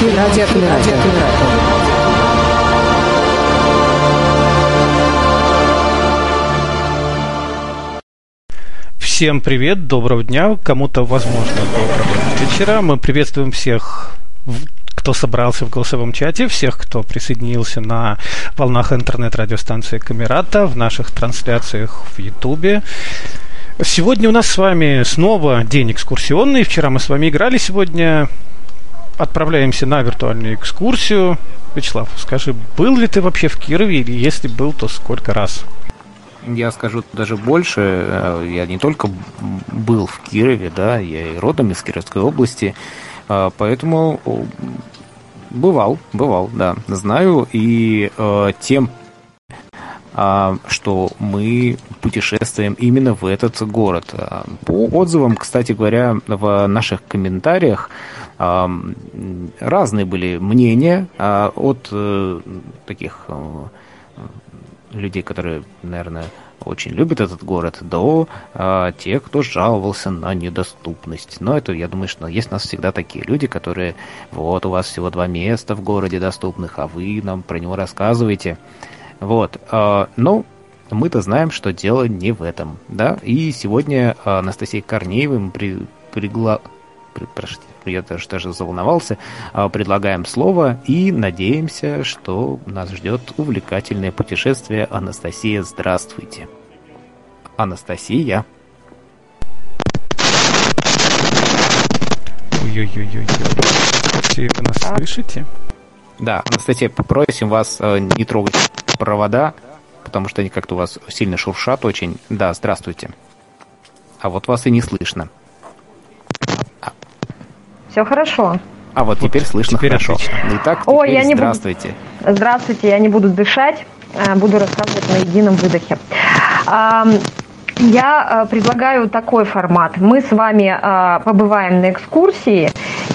Прямой эфир радио Всем привет, доброго дня, кому-то, возможно, доброго вечера. Мы приветствуем всех, кто собрался в голосовом чате, всех, кто присоединился на волнах интернет-радиостанции Камерата, в наших трансляциях в Ютубе. Сегодня у нас с вами снова день экскурсионный. Вчера мы с вами играли, сегодня отправляемся на виртуальную экскурсию. Вячеслав, скажи, был ли ты вообще в Кирове, или если был, то сколько раз? Я скажу даже больше. Э, я не только был в Кирове, да, я и родом из Кировской области, э, поэтому бывал, бывал, да, знаю. И э, тем что мы путешествуем именно в этот город. А, по отзывам, кстати говоря, в наших комментариях а, разные были мнения от э, таких людей, которые, наверное, очень любят этот город, до а, тех, кто жаловался на недоступность. Но это, я думаю, что есть у нас всегда такие люди, которые, вот, у вас всего два места в городе доступных, а вы нам про него рассказываете. Вот. Э, ну, мы-то знаем, что дело не в этом, да. И сегодня Анастасия Корнеева мы при, пригла... При, простите, я даже, даже заволновался, а, предлагаем слово и надеемся, что нас ждет увлекательное путешествие. Анастасия, здравствуйте. Анастасия. Ой-ой-ой-ой. Все вы нас слышите? Да, Анастасия, попросим вас э, не трогать провода, потому что они как-то у вас сильно шуршат очень. Да, здравствуйте. А вот вас и не слышно. Все хорошо. А вот, вот теперь слышно теперь хорошо. Отлично. Итак, Ой, я не здравствуйте. Буду... Здравствуйте, я не буду дышать, э, буду рассказывать на едином выдохе. Я э, предлагаю такой формат. Мы с вами э, побываем на экскурсии,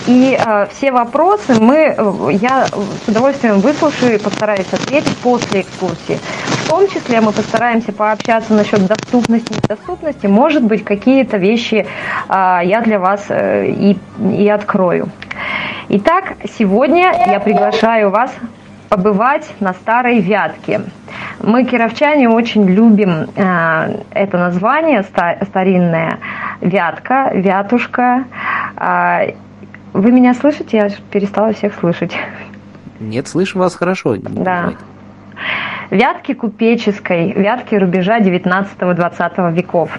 и э, все вопросы мы, я с удовольствием выслушаю и постараюсь ответить после экскурсии. В том числе мы постараемся пообщаться насчет доступности и недоступности. Может быть, какие-то вещи я для вас и, и открою. Итак, сегодня я приглашаю вас побывать на Старой Вятке. Мы, кировчане, очень любим э, это название ста- старинное. Вятка, Вятушка. Э, вы меня слышите? Я перестала всех слышать. Нет, слышу вас хорошо. Да. Вятки купеческой, вятки рубежа 19-20 веков.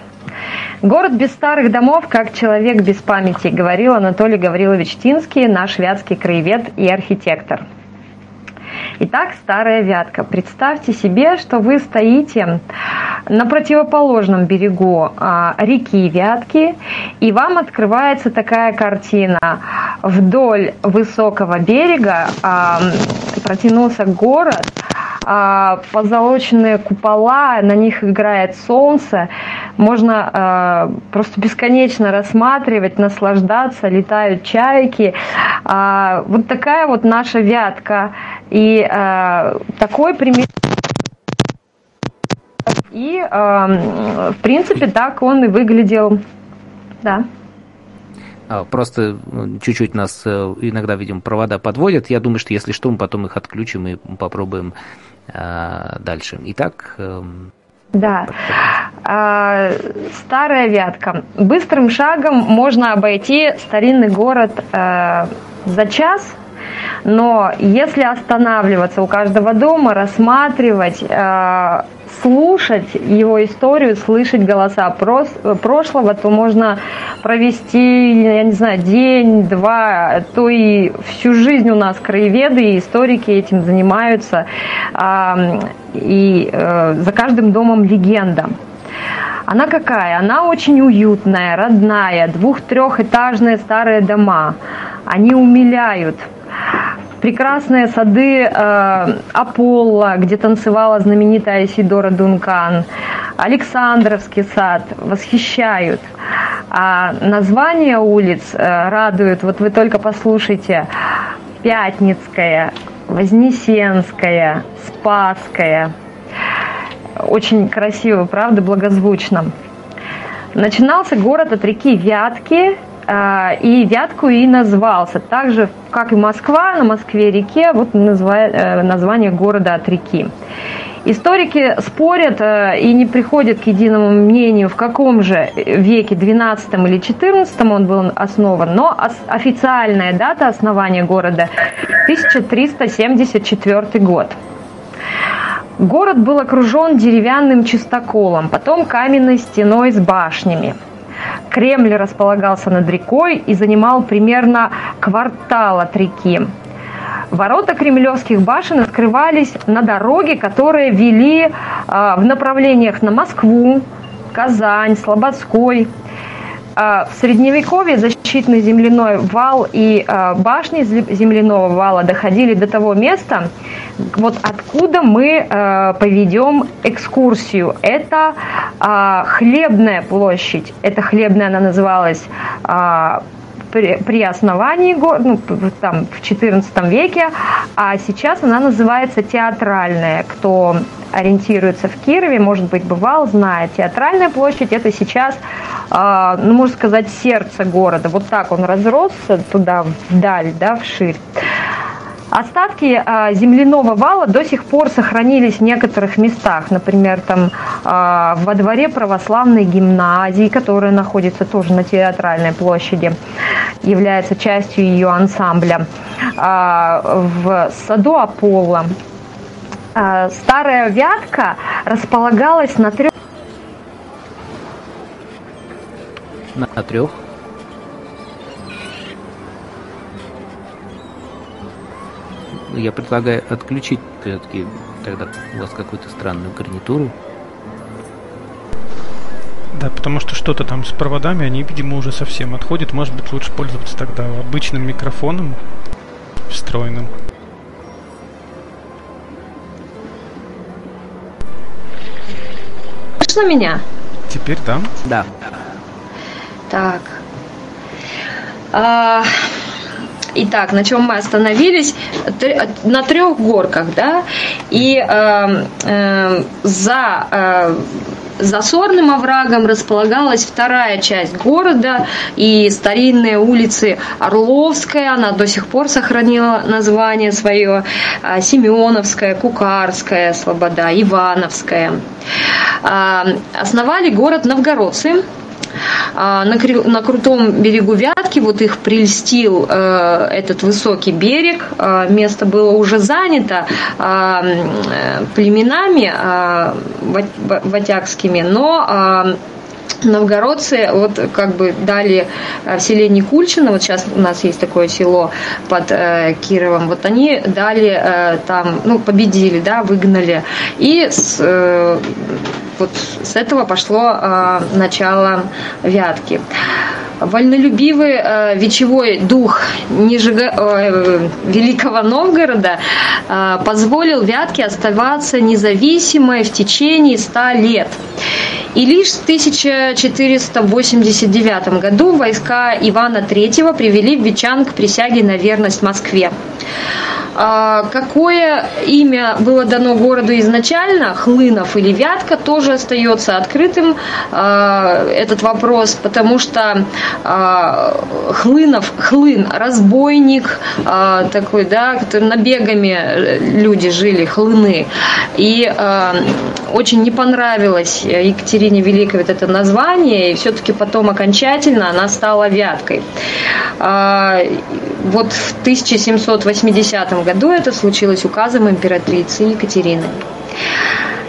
Город без старых домов, как человек без памяти, говорил Анатолий Гаврилович Тинский, наш вятский краевед и архитектор – Итак, старая вятка. Представьте себе, что вы стоите на противоположном берегу а, реки Вятки, и вам открывается такая картина. Вдоль высокого берега протянулся город, а, позолоченные купола, на них играет солнце. Можно а, просто бесконечно рассматривать, наслаждаться, летают чайки. А, вот такая вот наша вятка. И такой пример и, в принципе, так он и выглядел. Да. Просто чуть-чуть нас э, иногда, видим, провода подводят. Я думаю, что если что, мы потом их отключим и попробуем а, дальше. Итак. Эм, да. А, старая Вятка. Быстрым шагом можно обойти старинный город а, за час, но если останавливаться у каждого дома, рассматривать, э, слушать его историю, слышать голоса прошлого, то можно провести, я не знаю, день, два, то и всю жизнь у нас краеведы и историки этим занимаются. И э, за каждым домом легенда. Она какая? Она очень уютная, родная, двух-трехэтажные старые дома. Они умиляют прекрасные сады э, Аполло, где танцевала знаменитая Сидора Дункан, Александровский сад восхищают. А названия улиц э, радуют. Вот вы только послушайте. Пятницкая, Вознесенская, Спасская. Очень красиво, правда, благозвучно. Начинался город от реки Вятки, и Вятку и назвался. Так же, как и Москва, на Москве-реке вот название города от реки. Историки спорят э, и не приходят к единому мнению, в каком же веке, 12 или 14 он был основан, но официальная дата основания города 1374 год. Город был окружен деревянным чистоколом, потом каменной стеной с башнями. Кремль располагался над рекой и занимал примерно квартал от реки. Ворота кремлевских башен открывались на дороге, которые вели а, в направлениях на Москву, Казань, Слободской. А, в средневековье защитный земляной вал и а, башни земляного вала доходили до того места, вот откуда мы поведем экскурсию. Это хлебная площадь. Это хлебная она называлась при, при основании, ну, там, в XIV веке, а сейчас она называется театральная. Кто ориентируется в Кирове, может быть, бывал, знает. Театральная площадь – это сейчас, э, ну, можно сказать, сердце города. Вот так он разросся туда, вдаль, да, вширь. Остатки а, земляного вала до сих пор сохранились в некоторых местах. Например, там а, во дворе православной гимназии, которая находится тоже на театральной площади, является частью ее ансамбля. А, в саду Аполло. А, старая Вятка располагалась на трех на трех я предлагаю отключить все-таки тогда у вас какую-то странную гарнитуру. Да, потому что что-то там с проводами, они, видимо, уже совсем отходят. Может быть, лучше пользоваться тогда обычным микрофоном встроенным. Слышно меня? Теперь да. Да. Так. А, Итак, на чем мы остановились? На трех горках, да? И э, э, за э, за Сорным оврагом располагалась вторая часть города и старинные улицы Орловская, она до сих пор сохранила название свое, а, Семеновская, Кукарская, Слобода, Ивановская. А, основали город новгородцы, а, на, на крутом берегу Вятки вот их прельстил э, этот высокий берег. Э, место было уже занято э, племенами э, ватякскими, но новгородцы вот как бы дали в селе Никульчино, вот сейчас у нас есть такое село под э, Кировом, вот они дали э, там, ну, победили, да, выгнали. И с, э, вот с этого пошло э, начало Вятки. Вольнолюбивый э, вечевой дух Нижего, э, Великого Новгорода э, позволил Вятке оставаться независимой в течение ста лет. И лишь в 1489 году войска Ивана III привели Вечан к присяге на верность Москве. А, какое имя было дано городу изначально, Хлынов или Вятка, тоже остается открытым а, этот вопрос, потому что а, Хлынов, Хлын, разбойник такой, да, набегами люди жили, Хлыны. И очень не понравилось Екатерине Великой вот это название, и все-таки потом окончательно она стала Вяткой. Вот в 1780 году это случилось указом императрицы Екатерины.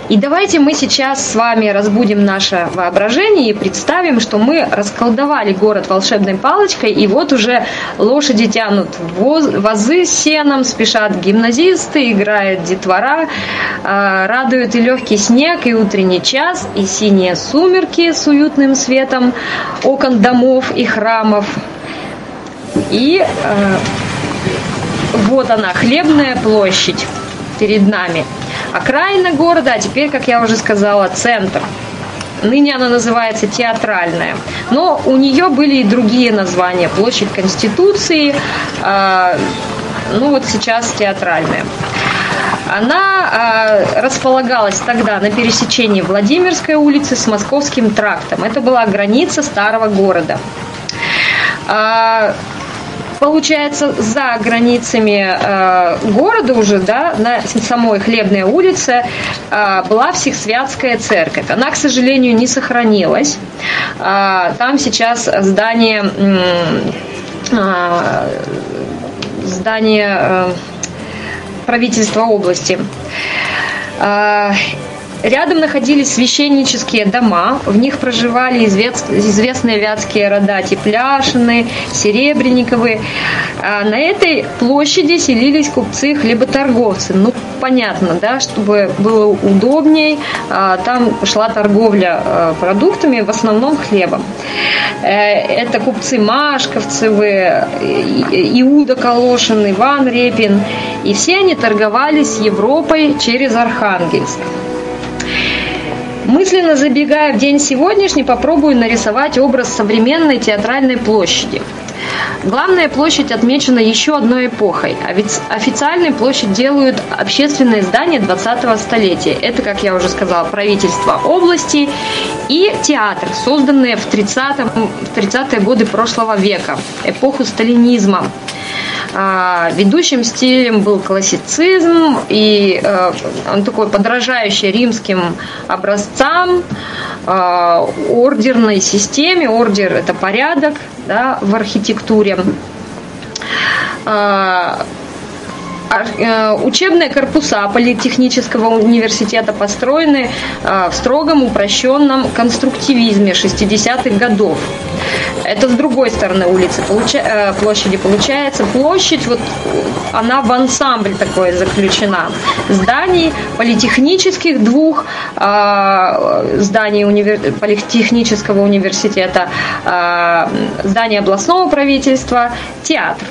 И давайте мы сейчас с вами разбудим наше воображение и представим, что мы расколдовали город волшебной палочкой, и вот уже лошади тянут вазы с сеном, спешат гимназисты, играет детвора, а, радует и легкий снег, и утренний час, и синие сумерки с уютным светом окон домов и храмов. И э, вот она, хлебная площадь перед нами. Окраина города, а теперь, как я уже сказала, центр. Ныне она называется театральная. Но у нее были и другие названия. Площадь Конституции, э, ну вот сейчас театральная. Она э, располагалась тогда на пересечении Владимирской улицы с Московским трактом. Это была граница старого города. А, получается, за границами э, города уже, да, на самой Хлебной улице э, была Всехсвятская церковь. Она, к сожалению, не сохранилась. Э, там сейчас здание, э, здание э, правительства области. Э, Рядом находились священнические дома, в них проживали известные вятские рода Тепляшины, Серебренниковы. А на этой площади селились купцы, хлеботорговцы. Ну, понятно, да, чтобы было удобней, а, там шла торговля а, продуктами, в основном хлебом. Э, это купцы Машковцевы, Иуда Калошин, Иван Репин. И все они торговали с Европой через Архангельск. Мысленно забегая в день сегодняшний, попробую нарисовать образ современной театральной площади. Главная площадь отмечена еще одной эпохой. А ведь официальной площадь делают общественные здания 20-го столетия. Это, как я уже сказала, правительство области и театр, созданные в 30-е 30 годы прошлого века, эпоху сталинизма. А, ведущим стилем был классицизм, и э, он такой подражающий римским образцам, а, ордерной системе. Ордер – это порядок да, в архитектуре. Э, учебные корпуса Политехнического университета построены э, в строгом упрощенном конструктивизме 60-х годов. Это с другой стороны улицы э, площади получается. Площадь, вот она в ансамбль такой заключена. Зданий политехнических двух, зданий универ... Политехнического университета, здание областного правительства, театр.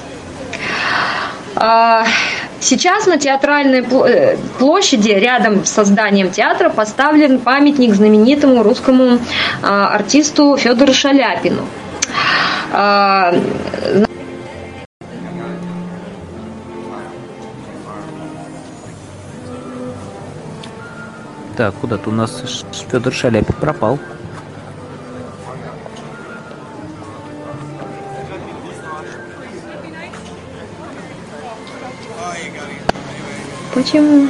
Сейчас на театральной э, площади рядом с зданием театра поставлен памятник знаменитому русскому а, артисту Федору Шаляпину. А, так, куда-то у нас Федор Шаляпин пропал. Почему?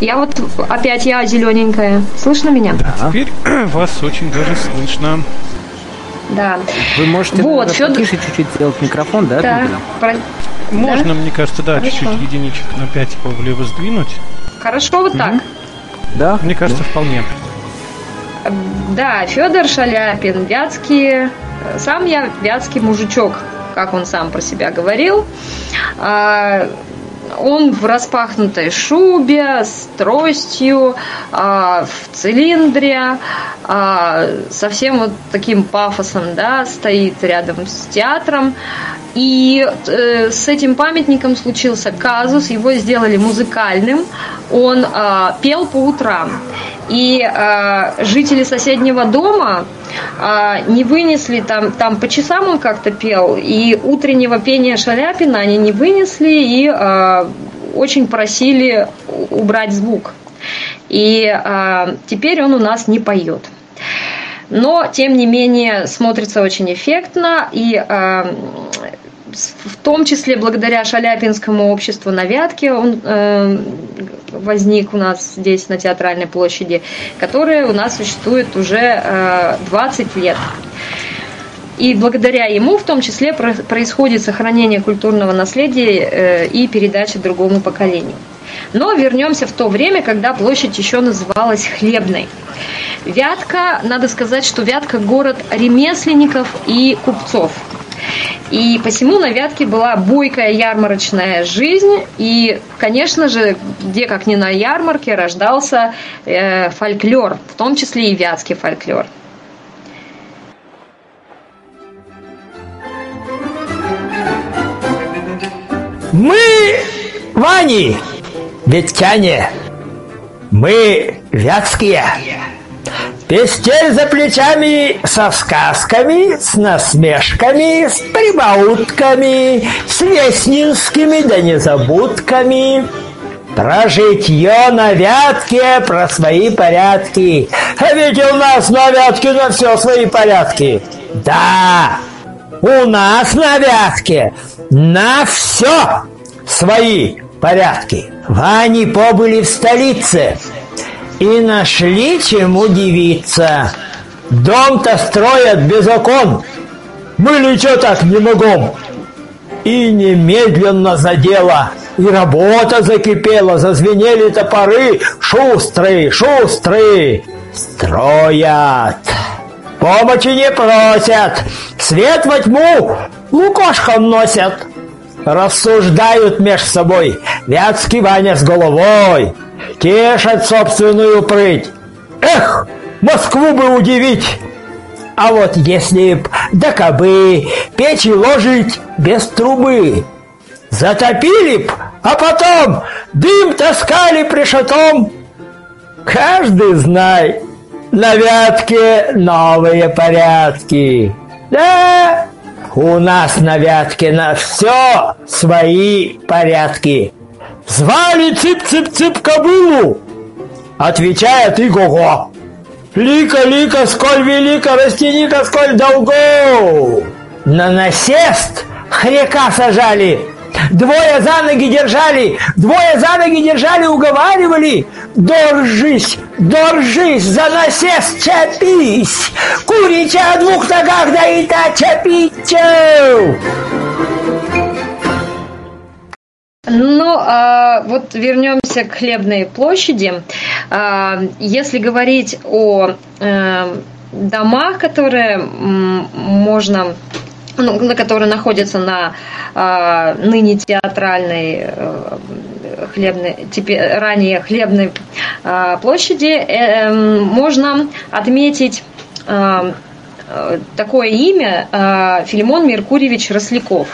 Я вот опять я зелененькая. Слышно меня? Да, теперь вас очень даже слышно. Да. Вы можете вот, Федор... тише чуть-чуть сделать микрофон, да? Да. Про... Можно, да? мне кажется, да, Хорошо. чуть-чуть единичек на 5 типа влево сдвинуть. Хорошо, вот угу. так. Да. Мне кажется, да. вполне. Да, Федор Шаляпин, вятский, сам я вятский мужичок, как он сам про себя говорил. А, он в распахнутой шубе, с тростью, а, в цилиндре, а, совсем вот таким пафосом, да, стоит рядом с театром. И э, с этим памятником случился казус, его сделали музыкальным, он э, пел по утрам. И жители соседнего дома э, не вынесли, там, там по часам он как-то пел, и утреннего пения Шаляпина они не вынесли и э, очень просили убрать звук. И э, теперь он у нас не поет но тем не менее смотрится очень эффектно и э, в том числе благодаря Шаляпинскому обществу на Вятке он э, возник у нас здесь на Театральной площади, которое у нас существует уже э, 20 лет. И благодаря ему в том числе происходит сохранение культурного наследия э, и передача другому поколению. Но вернемся в то время, когда площадь еще называлась Хлебной. Вятка, надо сказать, что Вятка город ремесленников и купцов. И посему на Вятке была бойкая ярмарочная жизнь. И, конечно же, где как ни на ярмарке рождался э, фольклор, в том числе и вятский фольклор. Мы Вани, ветчане, мы вятские. Пестель за плечами со сказками, с насмешками, с прибаутками, с веснинскими да незабудками. Про житье на вятке, про свои порядки. А ведь у нас на вятке на все свои порядки. Да, У нас на Вятке на все свои порядки. Вани побыли в столице и нашли чем удивиться. Дом-то строят без окон. Мы ли что так не могом? И немедленно за дело. И работа закипела, зазвенели топоры. Шустрые, шустрые. Строят. Помощи не просят. Свет во тьму лукошком носят. Рассуждают меж собой. Вятский Ваня с головой. Тешат собственную прыть. Эх, Москву бы удивить. А вот если б да кабы печи ложить без трубы, затопили б, а потом дым таскали пришатом. Каждый знай, на Вятке новые порядки. Да, у нас на Вятке на все свои порядки. Звали цып-цып-цып кобылу, отвечает Иго-го. Лика, лика, сколь велика, растяника, сколь долгов. На насест хряка сажали, двое за ноги держали, двое за ноги держали, уговаривали. Доржись, доржись, за насест чапись, курича о двух ногах, да и та чапичев. Ну, а, вот вернемся к хлебной площади. А, если говорить о а, домах, которые можно ну, которые находятся на а, ныне театральной а, хлебной, теперь, ранее хлебной а, площади, э, э, можно отметить а, такое имя а, Филимон Меркурьевич Росляков.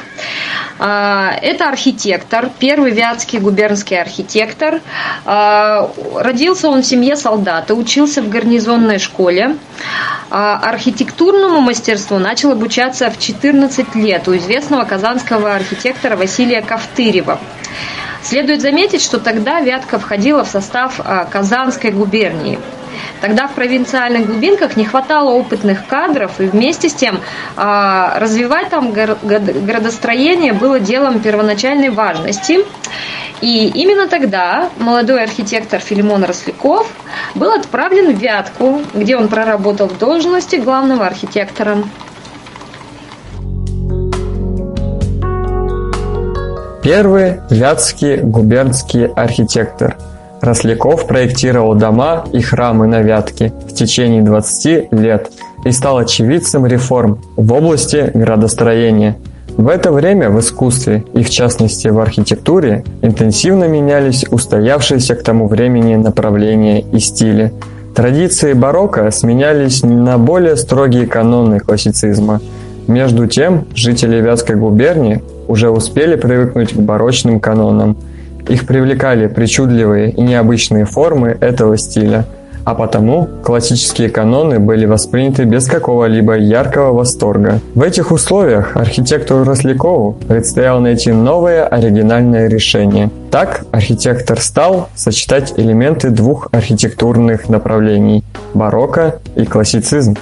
А, это архитектор, первый вятский губернский архитектор. Родился он в семье солдата, учился в гарнизонной школе. Архитектурному мастерству начал обучаться в 14 лет у известного казанского архитектора Василия Ковтырева. Следует заметить, что тогда Вятка входила в состав Казанской губернии. Тогда в провинциальных глубинках не хватало опытных кадров, и вместе с тем а, развивать там градостроение было делом первоначальной важности. И именно тогда молодой архитектор Филимон Росляков был отправлен в Вятку, где он проработал в должности главного архитектора. Первый вятский губернский архитектор – Росляков проектировал дома и храмы на Вятке в течение 20 лет и стал очевидцем реформ в области градостроения. В это время в искусстве и в частности в архитектуре интенсивно менялись устоявшиеся к тому времени направления и стили. Традиции барокко сменялись на более строгие каноны классицизма. Между тем, жители Вятской губернии уже успели привыкнуть к барочным канонам – их привлекали причудливые и необычные формы этого стиля, а потому классические каноны были восприняты без какого-либо яркого восторга. В этих условиях архитектору Рослякову предстояло найти новое оригинальное решение. Так архитектор стал сочетать элементы двух архитектурных направлений – барокко и классицизм.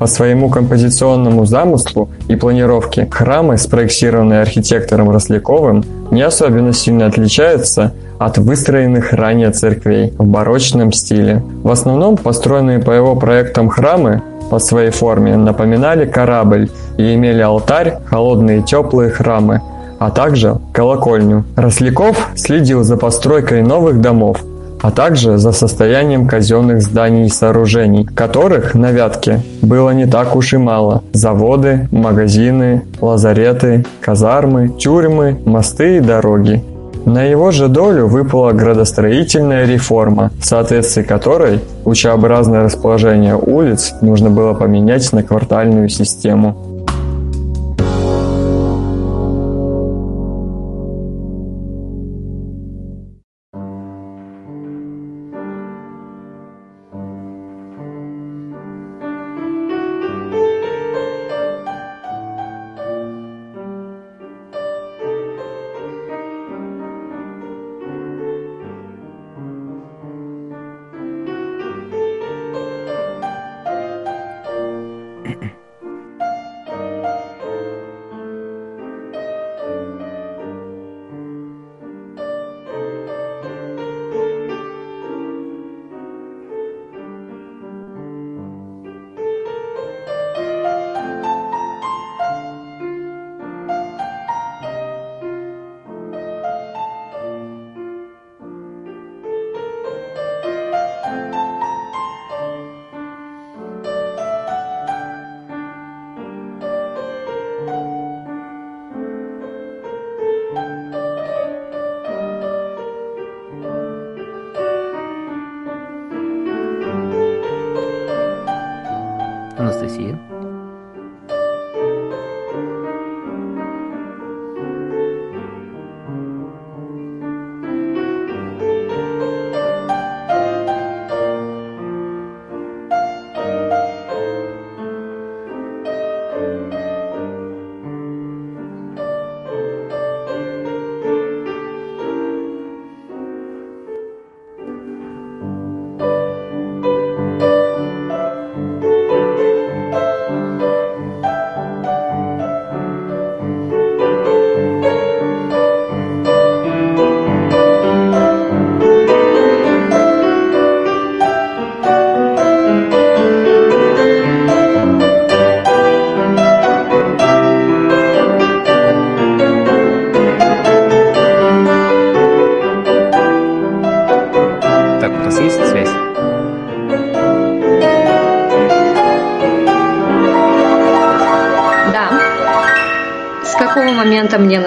По своему композиционному замыслу и планировке храмы, спроектированные архитектором Росляковым, не особенно сильно отличаются от выстроенных ранее церквей в барочном стиле. В основном построенные по его проектам храмы по своей форме напоминали корабль и имели алтарь, холодные теплые храмы, а также колокольню. Росляков следил за постройкой новых домов, а также за состоянием казенных зданий и сооружений, которых на Вятке было не так уж и мало. Заводы, магазины, лазареты, казармы, тюрьмы, мосты и дороги. На его же долю выпала градостроительная реформа, в соответствии которой учеобразное расположение улиц нужно было поменять на квартальную систему.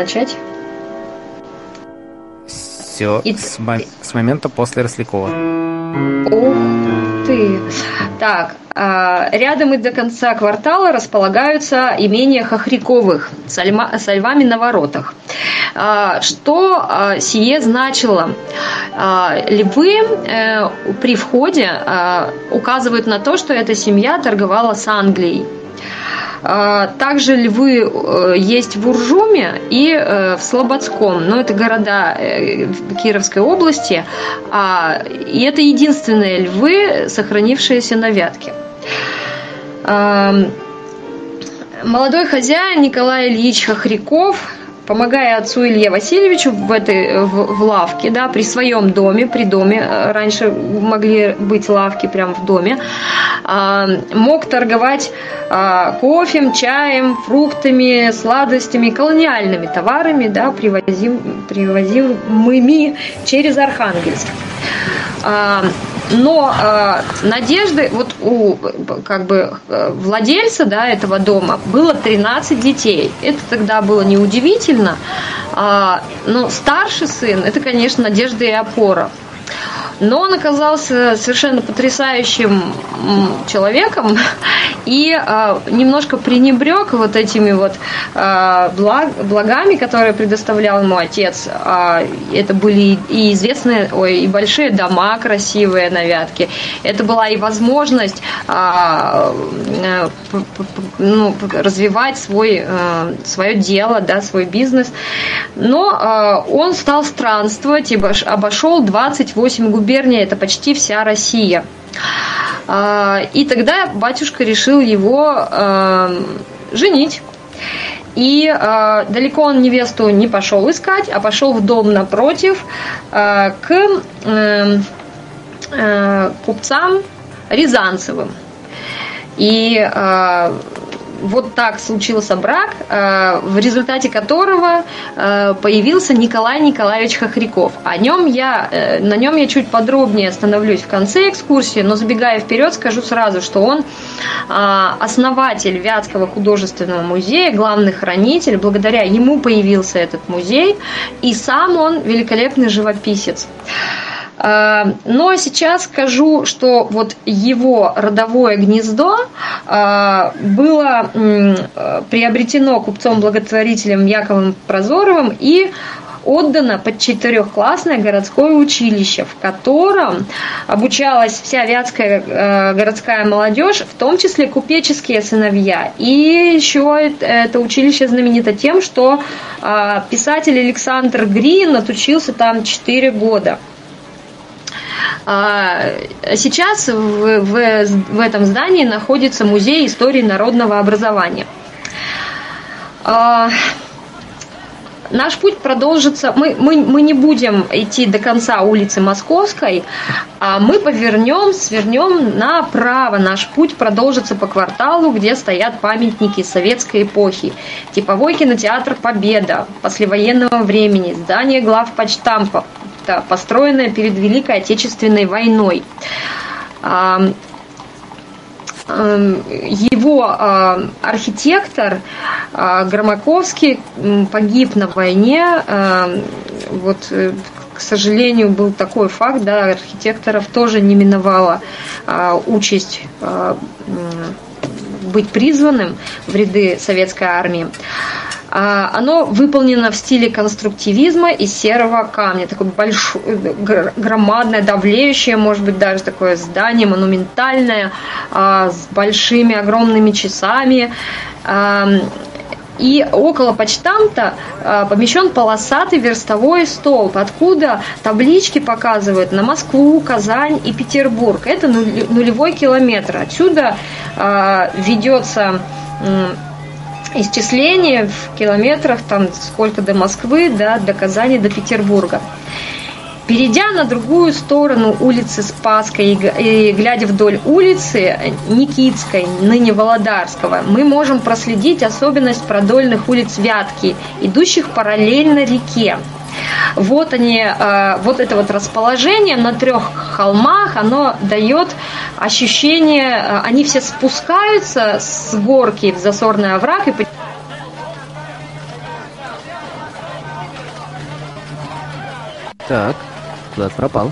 Начать? Все И... с, мо- с момента после Рослякова. Ух ты. Так, а, рядом и до конца квартала располагаются имения Хохряковых со, льма, со львами на воротах. А, что а, сие значило? Львы э, при входе указывают на то, что эта семья торговала с Англией. Также львы э, есть в Уржуме и э, в Слободском. Но это города Кировской области. И это единственные львы, сохранившиеся на Вятке. Молодой хозяин Николай Ильич Хохряков помогая отцу Илье Васильевичу в этой в, в лавке, да, при своем доме, при доме, э, раньше могли быть лавки прямо в доме, а, мог торговать а, кофем, чаем, фруктами, сладостями, колониальными товарами, да, привозим, привозимыми через Архангельск. А, но э, надежды, вот у как бы владельца да, этого дома было 13 детей. Это тогда было неудивительно. Э, но старший сын, это, конечно, надежда и опора. Но он оказался совершенно потрясающим человеком и э, немножко пренебрег вот этими вот э, благ, благами, которые предоставлял ему отец. Э, это были и известные, ой, и большие дома красивые на Вятке. Это была и возможность э, э, ну, развивать свой, э, свое дело, да, свой бизнес. Но э, он стал странствовать и обошел 28 губерний это почти вся Россия. А, и тогда батюшка решил его а, женить. И э, далеко он невесту не пошел искать, а пошел в дом напротив э, к э, э, купцам Рязанцевым. И э, вот так случился брак, э, в результате которого э, появился Николай Николаевич Хохряков. О нем я, э, на нем я чуть подробнее остановлюсь в конце экскурсии, но забегая вперед, скажу сразу, что он основатель Вятского художественного музея, главный хранитель. Благодаря ему появился этот музей, и сам он великолепный живописец. А, но сейчас скажу, что вот его родовое гнездо а, было приобретено купцом-благотворителем Яковом Прозоровым и отдано под четырехклассное городское училище, в котором обучалась вся вятская э, городская молодежь, в том числе купеческие сыновья. И еще это училище знаменито тем, что э, писатель Александр Грин отучился там 4 года. А, сейчас в, в, в этом здании находится музей истории народного образования. А, наш путь продолжится. Мы, мы, мы не будем идти до конца улицы Московской, а мы повернем, свернем направо. Наш путь продолжится по кварталу, где стоят памятники советской эпохи. Типовой кинотеатр «Победа» послевоенного времени, здание глав почтампа, построенная перед Великой Отечественной войной. Его архитектор Громаковский погиб на войне. Вот, э, к сожалению, был такой факт, да, архитекторов тоже не миновала участь быть призванным в ряды советской армии. А, оно выполнено в стиле конструктивизма из серого камня. Такое большое, громадное, давлеющее, может быть, даже такое здание монументальное, а, с большими огромными часами. И около почтамта помещен полосатый верстовой столб, откуда таблички показывают на Москву, Казань и Петербург. Это нулевой километр. Отсюда ведется исчисление в километрах, там сколько до Москвы, да, до Казани, до Петербурга. Перейдя на другую сторону улицы Спасской и глядя вдоль улицы Никитской, ныне Володарского, мы можем проследить особенность продольных улиц Вятки, идущих параллельно реке. Вот они, э, вот это вот расположение на трех холмах, оно дает ощущение, э, они все спускаются с горки в засорный овраг и Так, куда пропал.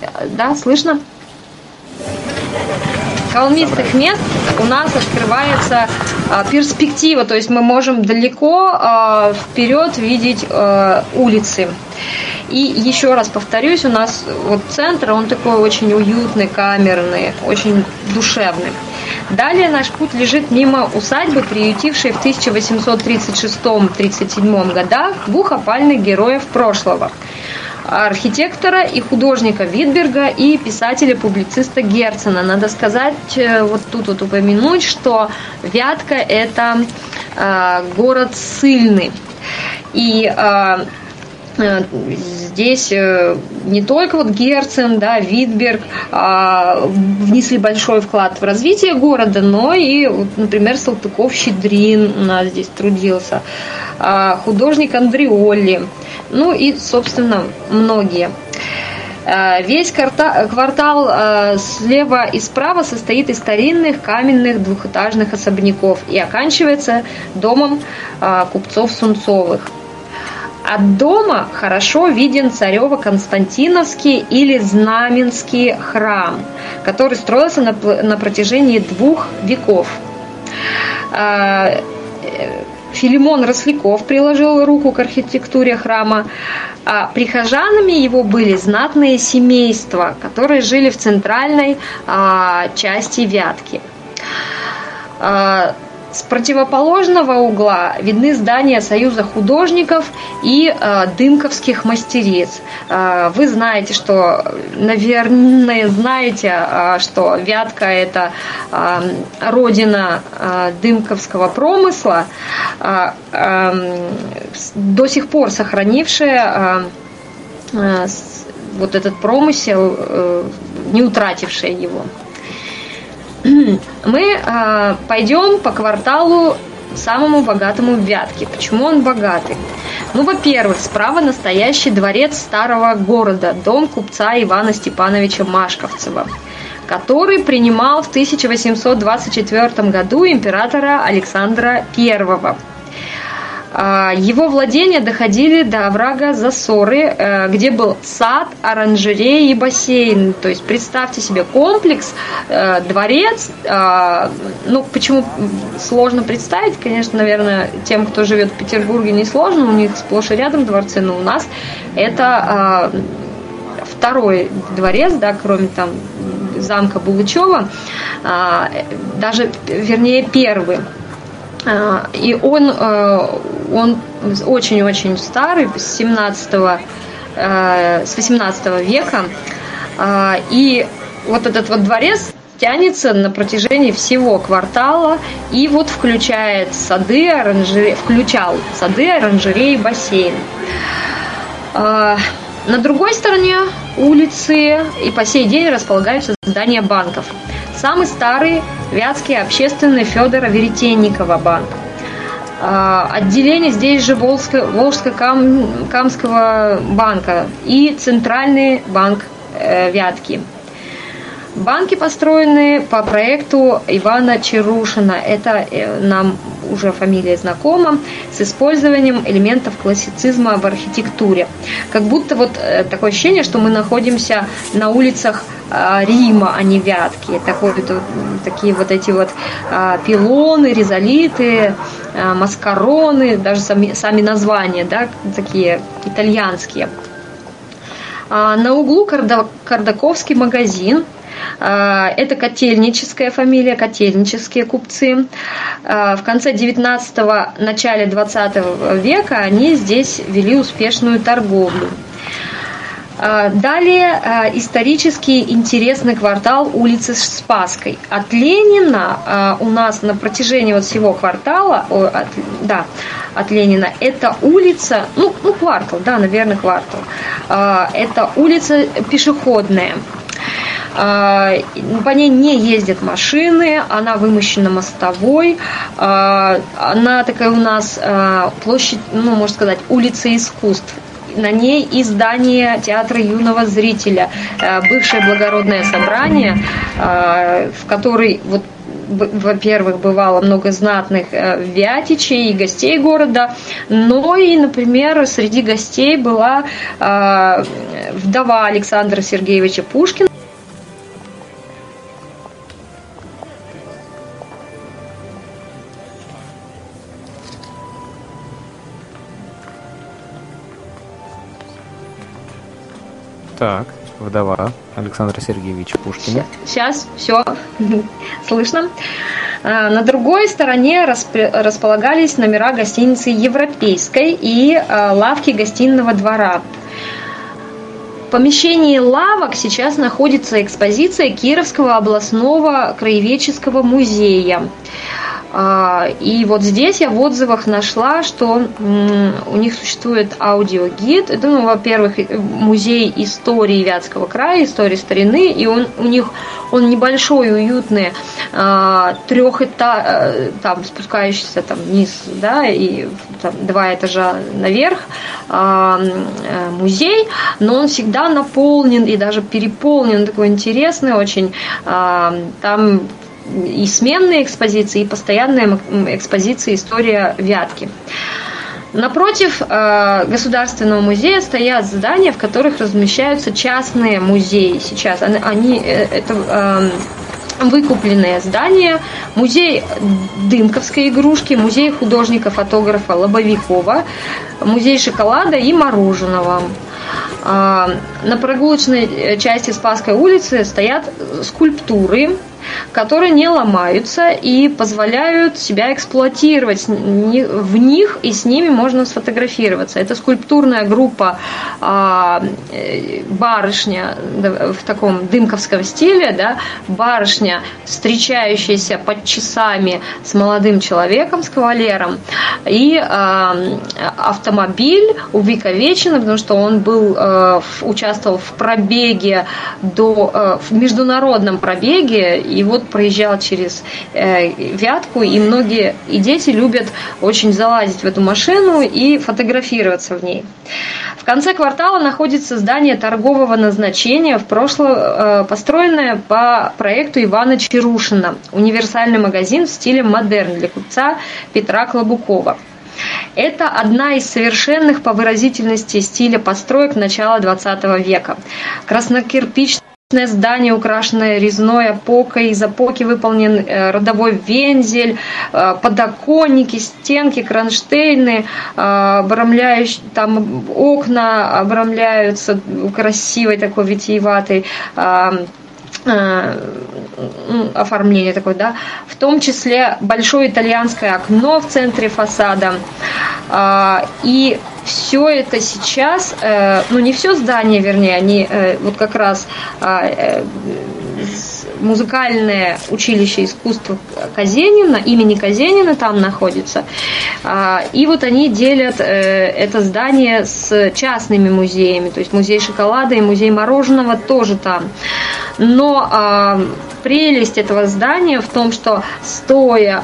Э, да, слышно? Холмистых мест у нас открывается а, перспектива, то есть мы можем далеко а, вперед видеть а, улицы. И еще раз повторюсь, у нас вот центр, он такой очень уютный, камерный, очень душевный. Далее наш путь лежит мимо усадьбы, приютившей в 1836-37 годах двух опальных героев прошлого архитектора и художника Витберга и писателя-публициста Герцена. Надо сказать, э, вот тут вот упомянуть, что Вятка – это э, город сильный. И э, Э, здесь э, не только вот Герцен, да, Витберг а, внесли большой вклад в развитие города, но и, например, Салтыков-Щедрин у нас здесь трудился, а, художник Андреоли, ну и, собственно, многие. Э, весь квартал слева и справа состоит из старинных каменных двухэтажных особняков и оканчивается домом купцов Сунцовых. От дома хорошо виден Царево-Константиновский или Знаменский храм, который строился на, на протяжении двух веков. Филимон Росляков приложил руку к архитектуре храма. А прихожанами его были знатные семейства, которые жили в центральной а, части Вятки. А, с противоположного угла видны здания Союза художников и э, дымковских мастериц. Э, вы знаете, что, наверное, знаете, э, что Вятка – это э, родина э, дымковского промысла, э, э, до сих пор сохранившая э, э, вот этот промысел, э, не утратившая его. мы э, пойдем по кварталу самому богатому в Вятке. Почему он богатый? Ну, во-первых, справа настоящий дворец старого города, дом купца Ивана Степановича Машковцева, который принимал в 1824 году императора Александра I. А, его владения доходили до оврага Засоры, э, где был сад, оранжерея и бассейн. То есть представьте себе комплекс, э, дворец. А, ну, почему сложно представить, конечно, наверное, тем, кто живет в Петербурге, не сложно, у них сплошь и рядом дворцы, но у нас это второй дворец, да, кроме там замка Булычева, даже, вернее, первый. А, и он, э, он очень-очень старый, с 17 э, с 18 века. И вот этот вот дворец тянется на протяжении всего квартала и вот включает сады, оранжереи, включал сады, оранжереи, бассейн. На другой стороне улицы и по сей день располагаются здания банков. Самый старый Вятский общественный Федора Веретенникова банк. А, отделение здесь же Волжско-Камского банка и Центральный банк э, Вятки. Банки построены по проекту Ивана Чарушина. Это э, нам уже фамилия знакома, с использованием элементов классицизма в архитектуре. Как будто вот э, такое ощущение, что мы находимся на улицах э, Рима, а не Вятки. Такой, такие вот эти вот пилоны, резолиты, маскароны, даже сами, сами названия, да, такие итальянские. На углу Кардаковский магазин, а, это котельническая фамилия, котельнические купцы. А, в конце 19-го, начале 20 века они здесь вели успешную торговлю. А, далее исторически интересный квартал улицы Спаской. От Ленина у нас на протяжении вот всего квартала, от, да, от Ленина, это улица, ну, ну квартал, да, наверное, квартал. Это улица пешеходная. А, по ней не ездят машины, она вымощена мостовой, а, она такая у нас а, площадь, ну, можно сказать, улица искусств. На ней и здание театра юного зрителя, бывшее благородное собрание, в который вот во-первых, бывало много знатных э, вятичей и гостей города, но и, например, среди гостей была вдова Александра Сергеевича Пушкина, Так, вдова Александра Сергеевича Пушкина. Сейчас, все слышно. А, на другой стороне располагались номера гостиницы Европейской и а, лавки гостиного двора. В помещении лавок сейчас находится экспозиция Кировского областного краеведческого музея. А, и вот здесь я в отзывах нашла, что у них существует аудиогид. Ну, во-первых, музей истории Вятского края, истории старины, и он у них он небольшой, уютный, а, трехэтаж, э, там спускающийся там вниз, да, и там, два этажа наверх а, э, музей, но он всегда наполнен и даже переполнен, такой интересный очень. Там и сменные экспозиции, и постоянные экспозиции «История Вятки». Напротив э, Государственного музея стоят здания, в которых размещаются частные музеи сейчас. Они, э, это э, выкупленные здания. Музей дымковской игрушки, музей художника-фотографа Лобовикова, музей шоколада и мороженого. На прогулочной части Спасской улицы стоят скульптуры которые не ломаются и позволяют себя эксплуатировать. В них и с ними можно сфотографироваться. Это скульптурная группа а, э, барышня в таком дымковском стиле, да, барышня, встречающаяся под часами с молодым человеком, с кавалером, и а, автомобиль увековечен, потому что он был, а, участвовал в пробеге до, а, в международном пробеге и вот проезжал через э, Вятку, и многие, и дети любят очень залазить в эту машину и фотографироваться в ней. В конце квартала находится здание торгового назначения, в прошлом э, построенное по проекту Ивана Чарушина, универсальный магазин в стиле модерн для купца Петра Клобукова. Это одна из совершенных по выразительности стиля построек начала XX века. Краснокирпичный здание, украшенное резной опокой, из опоки выполнен э, родовой вензель, э, подоконники, стенки, кронштейны, э, обрамляющие, там окна обрамляются красивой такой витиеватой оформление такое, да, в том числе большое итальянское окно в центре фасада. И все это сейчас, э, ну не все здание, вернее, они э, вот как раз а, э, музыкальное училище искусства Казенина, имени Казенина там находится. А, и вот они делят это здание с частными музеями, то есть музей шоколада и музей мороженого тоже там. Но а, прелесть этого здания в том, что стоя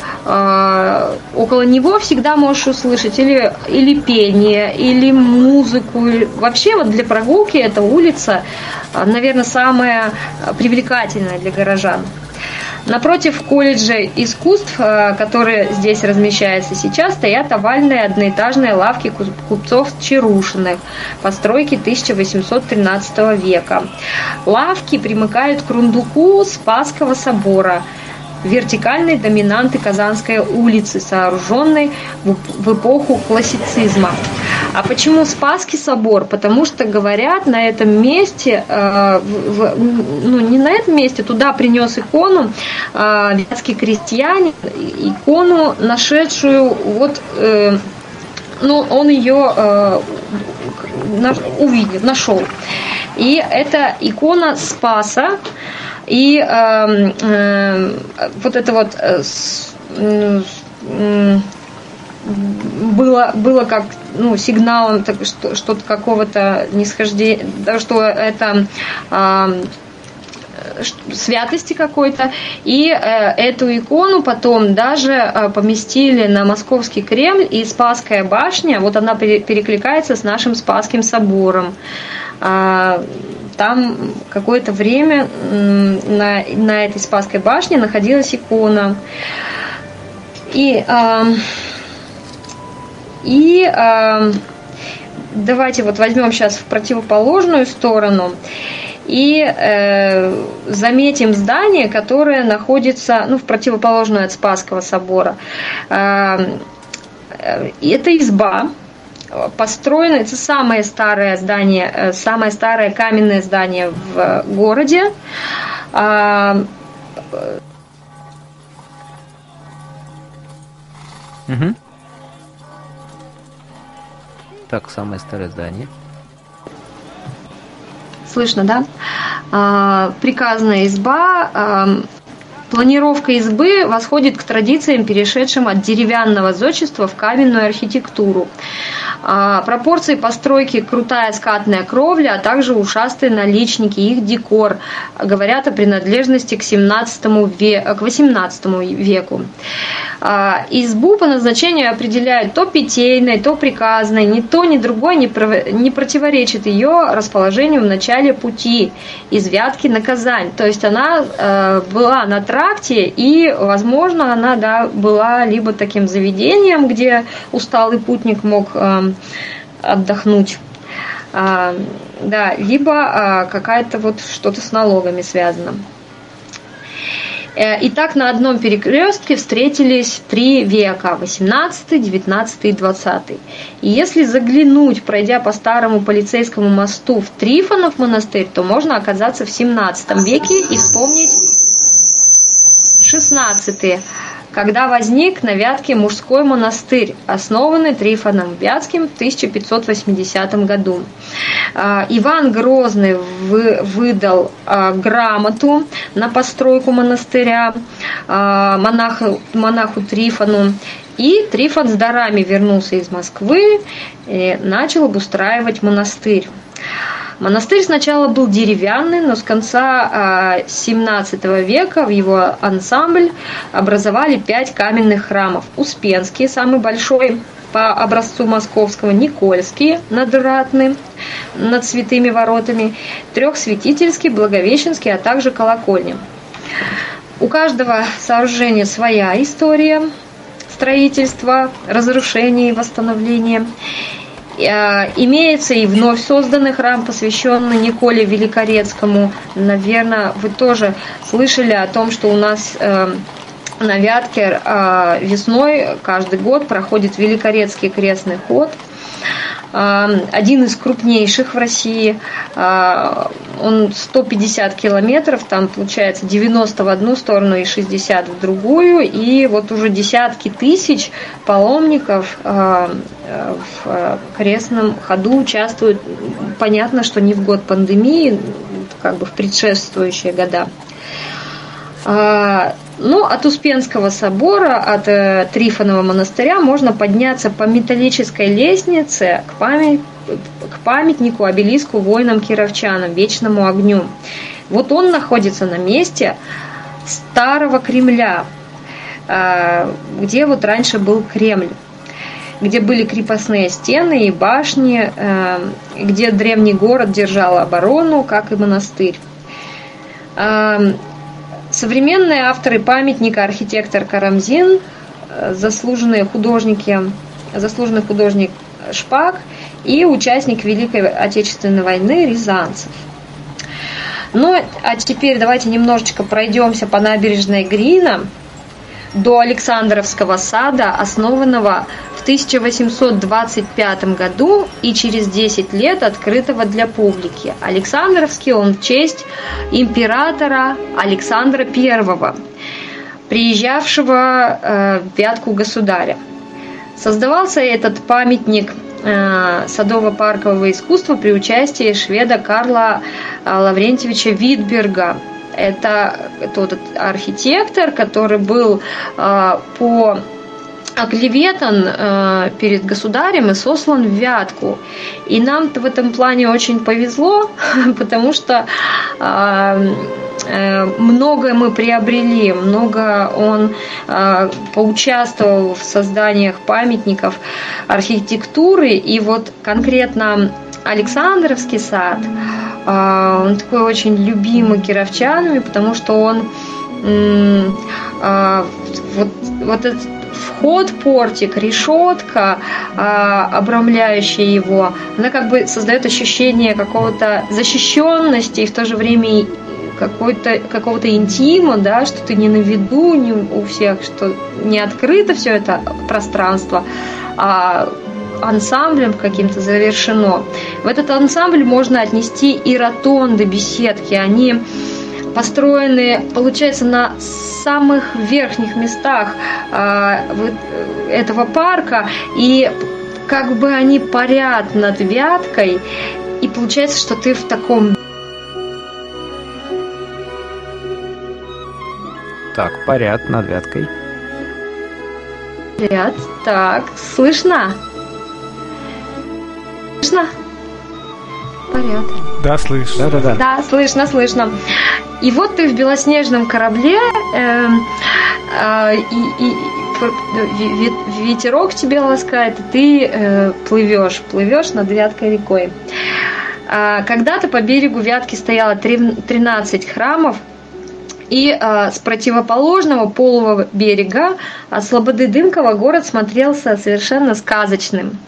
около него всегда можешь услышать или, или пение, или музыку. Вообще вот для прогулки эта улица, наверное, самая привлекательная для горожан. Напротив колледжа искусств, э, которые здесь размещаются сейчас, стоят овальные одноэтажные лавки купцов Чарушиных постройки 1813 века. Лавки примыкают к рундуку Спасского собора – вертикальной доминанты Казанской улицы, сооруженной в эпоху классицизма. А почему Спасский собор? Потому что говорят на этом месте, э, в, ну не на этом месте, туда принес икону э, вятский крестьянин, икону, нашедшую вот э, ну, он ее э, увидел, нашел. И это икона Спаса, и э, э, вот это вот э, э, было, было как ну, сигналом так, что, что-то какого-то нисхождения, что это э, святости какой-то. И э, эту икону потом даже э, поместили на Московский Кремль, и Спасская башня, вот она перекликается с нашим Спасским собором. Э, там какое-то время на, на этой Спасской башне находилась икона. И, э, и э, давайте вот возьмем сейчас в противоположную сторону и э, заметим здание, которое находится ну, в противоположную от Спасского собора. Э, это изба, построено, это самое старое здание, э, самое старое каменное здание в городе. Угу. Так, самое старое здание. Слышно, да? А, приказная изба. Планировка избы восходит к традициям, перешедшим от деревянного зодчества в каменную архитектуру. А, пропорции постройки крутая скатная кровля, а также ушастые наличники, их декор говорят о принадлежности к 17 веку, к 18 веку. А, избу по назначению определяют то питейной, то приказной, ни то, ни другое не, противоречит ее расположению в начале пути из Вятки на Казань. То есть она э, была на тракте и, возможно, она да, была либо таким заведением, где усталый путник мог э, отдохнуть. А, да, либо а, какая-то вот что-то с налогами связано. Э, итак, на одном перекрестке встретились три века, 18, 19 и 20. И если заглянуть, пройдя по старому полицейскому мосту в Трифонов монастырь, то можно оказаться в 17 веке и вспомнить 16 когда возник на Вятке мужской монастырь, основанный Трифоном Вятским в 1580 году. А, Иван Грозный выдал а, грамоту на постройку монастыря а, монаху, монаху Трифону, и Трифон с дарами вернулся из Москвы и начал обустраивать монастырь. Монастырь сначала был деревянный, но с конца XVII а, века в его ансамбль образовали пять каменных храмов. Успенский, самый большой по образцу московского, Никольский, надратный, над святыми воротами, Трехсвятительский, Благовещенский, а также колокольня. У каждого сооружения своя история строительства, разрушения и восстановления. Э, имеется и вновь созданный храм, посвященный Николе Великорецкому. Наверное, вы тоже слышали о том, что у нас э, на Вятке э, весной каждый год проходит Великорецкий крестный ход – один из крупнейших в России. А, он 150 километров, там получается 90 в одну сторону и 60 в другую. И вот уже десятки тысяч паломников а, в крестном ходу участвуют. Понятно, что не в год пандемии, как бы в предшествующие года. А, ну, от Успенского собора, от э, Трифонова монастыря можно подняться по металлической лестнице к, память, к памятнику, обелиску воинам-кировчанам, вечному огню. Вот он находится на месте старого Кремля, э, где вот раньше был Кремль где были крепостные стены и башни, э, где древний город держал оборону, как и монастырь. Современные авторы памятника архитектор Карамзин, э, заслуженные художники, заслуженный художник Шпак и участник Великой Отечественной войны Рязанцев. Ну, а теперь давайте немножечко пройдемся по набережной Грина до Александровского сада, основанного в 1825 году и через 10 лет открытого для публики. Александровский он в честь императора Александра I, приезжавшего э, в Вятку государя. Создавался этот памятник э, садово-паркового искусства при участии шведа Карла э, Лаврентьевича Витберга. Это тот архитектор, который был по оклеветан э, перед государем и сослан в Вятку. И нам в этом плане очень повезло, потому что э, э, многое мы приобрели, много он э, поучаствовал в созданиях памятников архитектуры, и вот конкретно Александровский сад, э, он такой очень любимый кировчанами, потому что он вот, вот этот вход, портик, решетка, а, обрамляющая его, она как бы создает ощущение какого-то защищенности и в то же время какой-то, какого-то интима, да, что ты не на виду не у всех, что не открыто все это пространство, а ансамблем каким-то завершено. В этот ансамбль можно отнести и ротонды, беседки. Они построены, получается, на самых верхних местах а, этого парка, и как бы они парят над Вяткой, и получается, что ты в таком... Так, парят над Вяткой. Ряд, так, слышно? Слышно? Парят. Да, слышно. Да, да, да. Да, слышно, слышно. И вот ты в белоснежном корабле, э, э, и, и ветерок тебе ласкает, и ты э, плывешь, плывешь над Вяткой рекой. А, когда-то по берегу Вятки стояло 13 храмов, и э, с противоположного полого берега от Слободы Дымкова город смотрелся совершенно сказочным.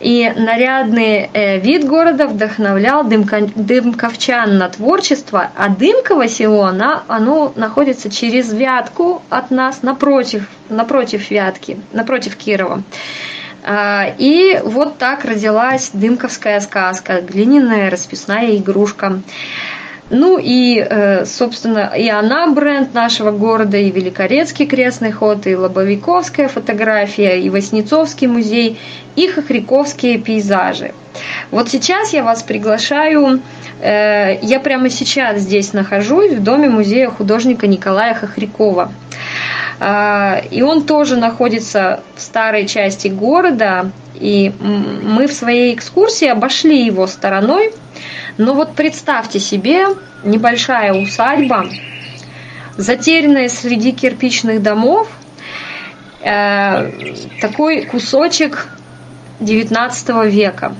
И нарядный э, вид города вдохновлял дымка, дымковчан на творчество, а Дымково село, она, оно находится через Вятку от нас, напротив, напротив Вятки, напротив Кирова. А, и вот так родилась дымковская сказка, глиняная расписная игрушка. Ну и, э, собственно, и она бренд нашего города, и Великорецкий крестный ход, и Лобовиковская фотография, и Воснецовский музей, и Хохряковские пейзажи. Вот сейчас я вас приглашаю, я прямо сейчас здесь нахожусь, в доме музея художника Николая Хохрякова. А, и он тоже находится в старой части города, и мы в своей экскурсии обошли его стороной – но вот представьте себе небольшая усадьба, затерянная среди кирпичных домов, э, такой кусочек 19 века.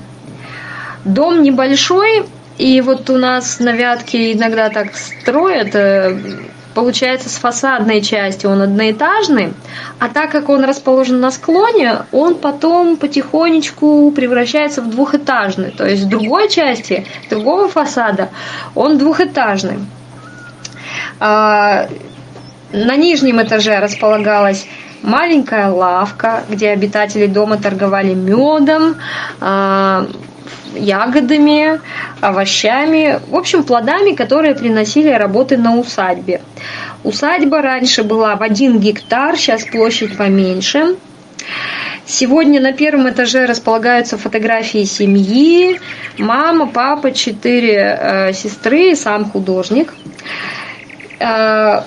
Дом небольшой, и вот у нас на Вятке иногда так строят, э, получается, с фасадной части он одноэтажный, а так как он расположен на склоне, он потом потихонечку превращается в двухэтажный. То есть в другой части, другого фасада, он двухэтажный. А, на нижнем этаже располагалась маленькая лавка, где обитатели дома торговали медом, а, ягодами, овощами, в общем, плодами, которые приносили работы на усадьбе. Усадьба раньше была в один гектар, сейчас площадь поменьше. Сегодня на первом этаже располагаются фотографии семьи, мама, папа, четыре э, сестры сам художник. Э,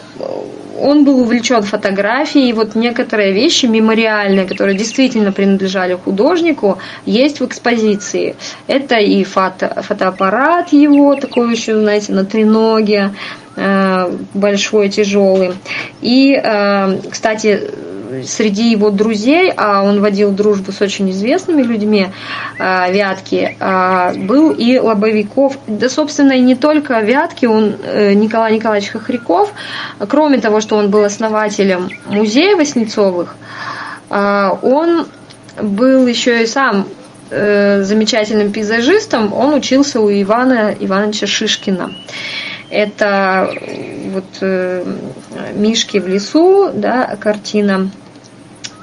он был увлечен фотографией, и вот некоторые вещи мемориальные, которые действительно принадлежали художнику, есть в экспозиции. Это и фото, фотоаппарат его, такой еще, знаете, на треноге, э, большой, тяжелый. И, э, кстати, среди его друзей, а он водил дружбу с очень известными людьми э, Вятки, э, был и Лобовиков. Да, собственно, и не только Вятки, он э, Николай Николаевич Хохряков, кроме того, что он был основателем музея Васнецовых, он был еще и сам замечательным пейзажистом, он учился у Ивана Ивановича Шишкина. Это вот э, Мишки в лесу, да, картина, э,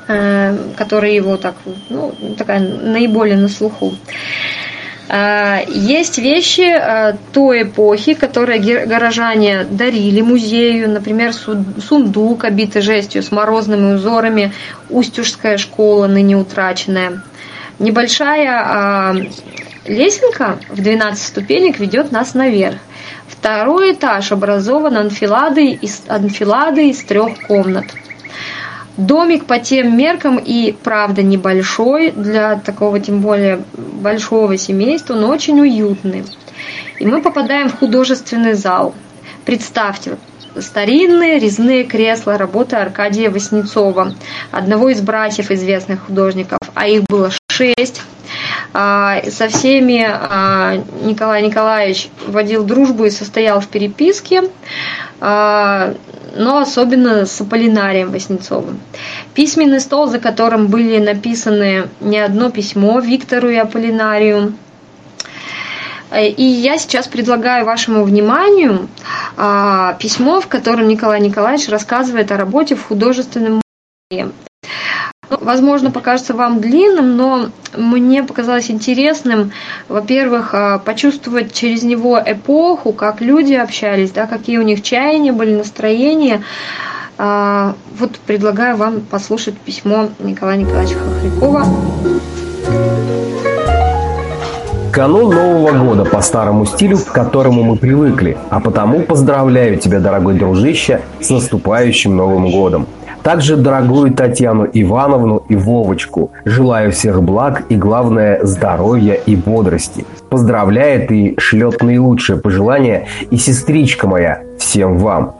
которая его так, ну, такая наиболее на слуху. Э, есть вещи э, той эпохи, которые горожане дарили музею, например, сундук, обитый жестью с морозными узорами, Устюжская школа, ныне утраченная. Небольшая лесенка в 12 ступенек ведет нас наверх. Второй этаж образован анфиладой из, анфиладой из трех комнат. Домик по тем меркам и, правда, небольшой, для такого тем более большого семейства, но очень уютный. И мы попадаем в художественный зал. Представьте, старинные резные кресла работы Аркадия Васнецова, одного из братьев известных художников, а их было шесть. А, со всеми а, Николай Николаевич водил дружбу и состоял в переписке, а, но особенно с Аполлинарием Васнецовым. Письменный стол, за которым были написаны не одно письмо Виктору и Аполлинарию, и я сейчас предлагаю вашему вниманию письмо, в котором Николай Николаевич рассказывает о работе в художественном музее. Возможно, покажется вам длинным, но мне показалось интересным, во-первых, а, почувствовать через него эпоху, как люди общались, да, какие у них чаяния были, настроения. А, вот предлагаю вам послушать письмо Николая Николаевича Хохрякова. Канун Нового года по старому стилю, к которому мы привыкли, а потому поздравляю тебя, дорогой дружище, с наступающим Новым годом. Также дорогую Татьяну Ивановну и Вовочку. Желаю всех благ и, главное, здоровья и бодрости. Поздравляет и шлет наилучшие пожелания и сестричка моя всем вам.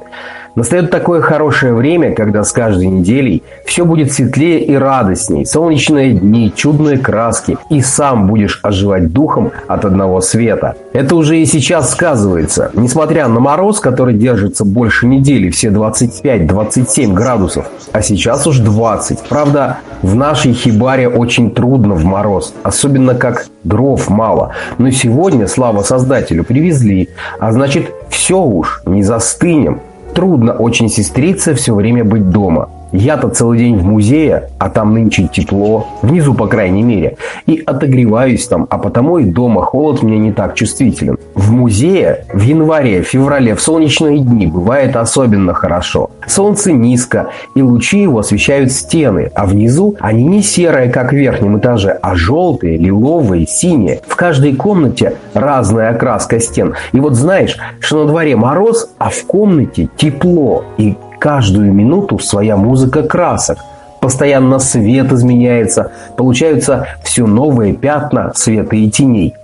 Настает такое хорошее время, когда с каждой неделей все будет светлее и радостней, солнечные дни, чудные краски, и сам будешь оживать духом от одного света. Это уже и сейчас сказывается. Несмотря на мороз, который держится больше недели, все 25-27 градусов, а сейчас уж 20. Правда, в нашей хибаре очень трудно в мороз, особенно как дров мало. Но сегодня, слава создателю, привезли, а значит все уж, не застынем трудно очень сестрице все время быть дома. Я-то целый день в музее, а там нынче тепло, внизу по крайней мере, и отогреваюсь там, а потому и дома холод мне не так чувствителен. В музее в январе, феврале, в солнечные дни бывает особенно хорошо. Солнце низко, и лучи его освещают стены, а внизу они не серые, как в верхнем этаже, а желтые, лиловые, синие. В каждой комнате разная окраска стен. И вот знаешь, что на дворе мороз, а в комнате тепло, и Каждую минуту своя музыка красок. Постоянно свет изменяется, получаются все новые пятна света и теней.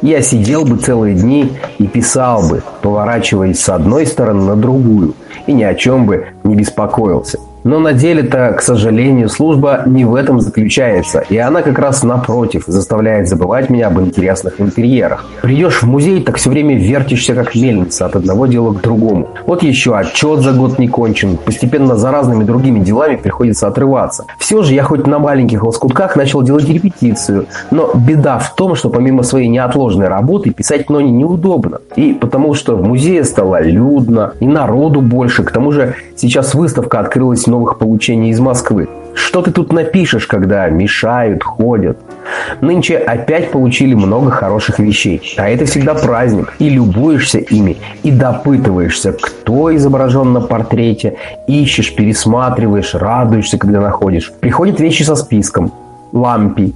Я сидел бы целые дни и писал бы, поворачиваясь с одной стороны на другую, и ни о чем бы не беспокоился. Но на деле-то, к сожалению, служба не в этом заключается, и она как раз напротив заставляет забывать меня об интересных интерьерах. Придешь в музей, так все время вертишься как мельница от одного дела к другому. Вот еще отчет за год не кончен, постепенно за разными другими делами приходится отрываться. Все же я хоть на маленьких лоскутках начал делать репетицию, но беда в том, что помимо своей неотложной работы писать ноне неудобно. И потому что в музее стало людно, и народу больше, к тому же сейчас выставка открылась новых получений из Москвы. Что ты тут напишешь, когда мешают, ходят? Нынче опять получили много хороших вещей, а это всегда праздник. И любуешься ими, и допытываешься, кто изображен на портрете, ищешь, пересматриваешь, радуешься, когда находишь. Приходят вещи со списком. Лампи,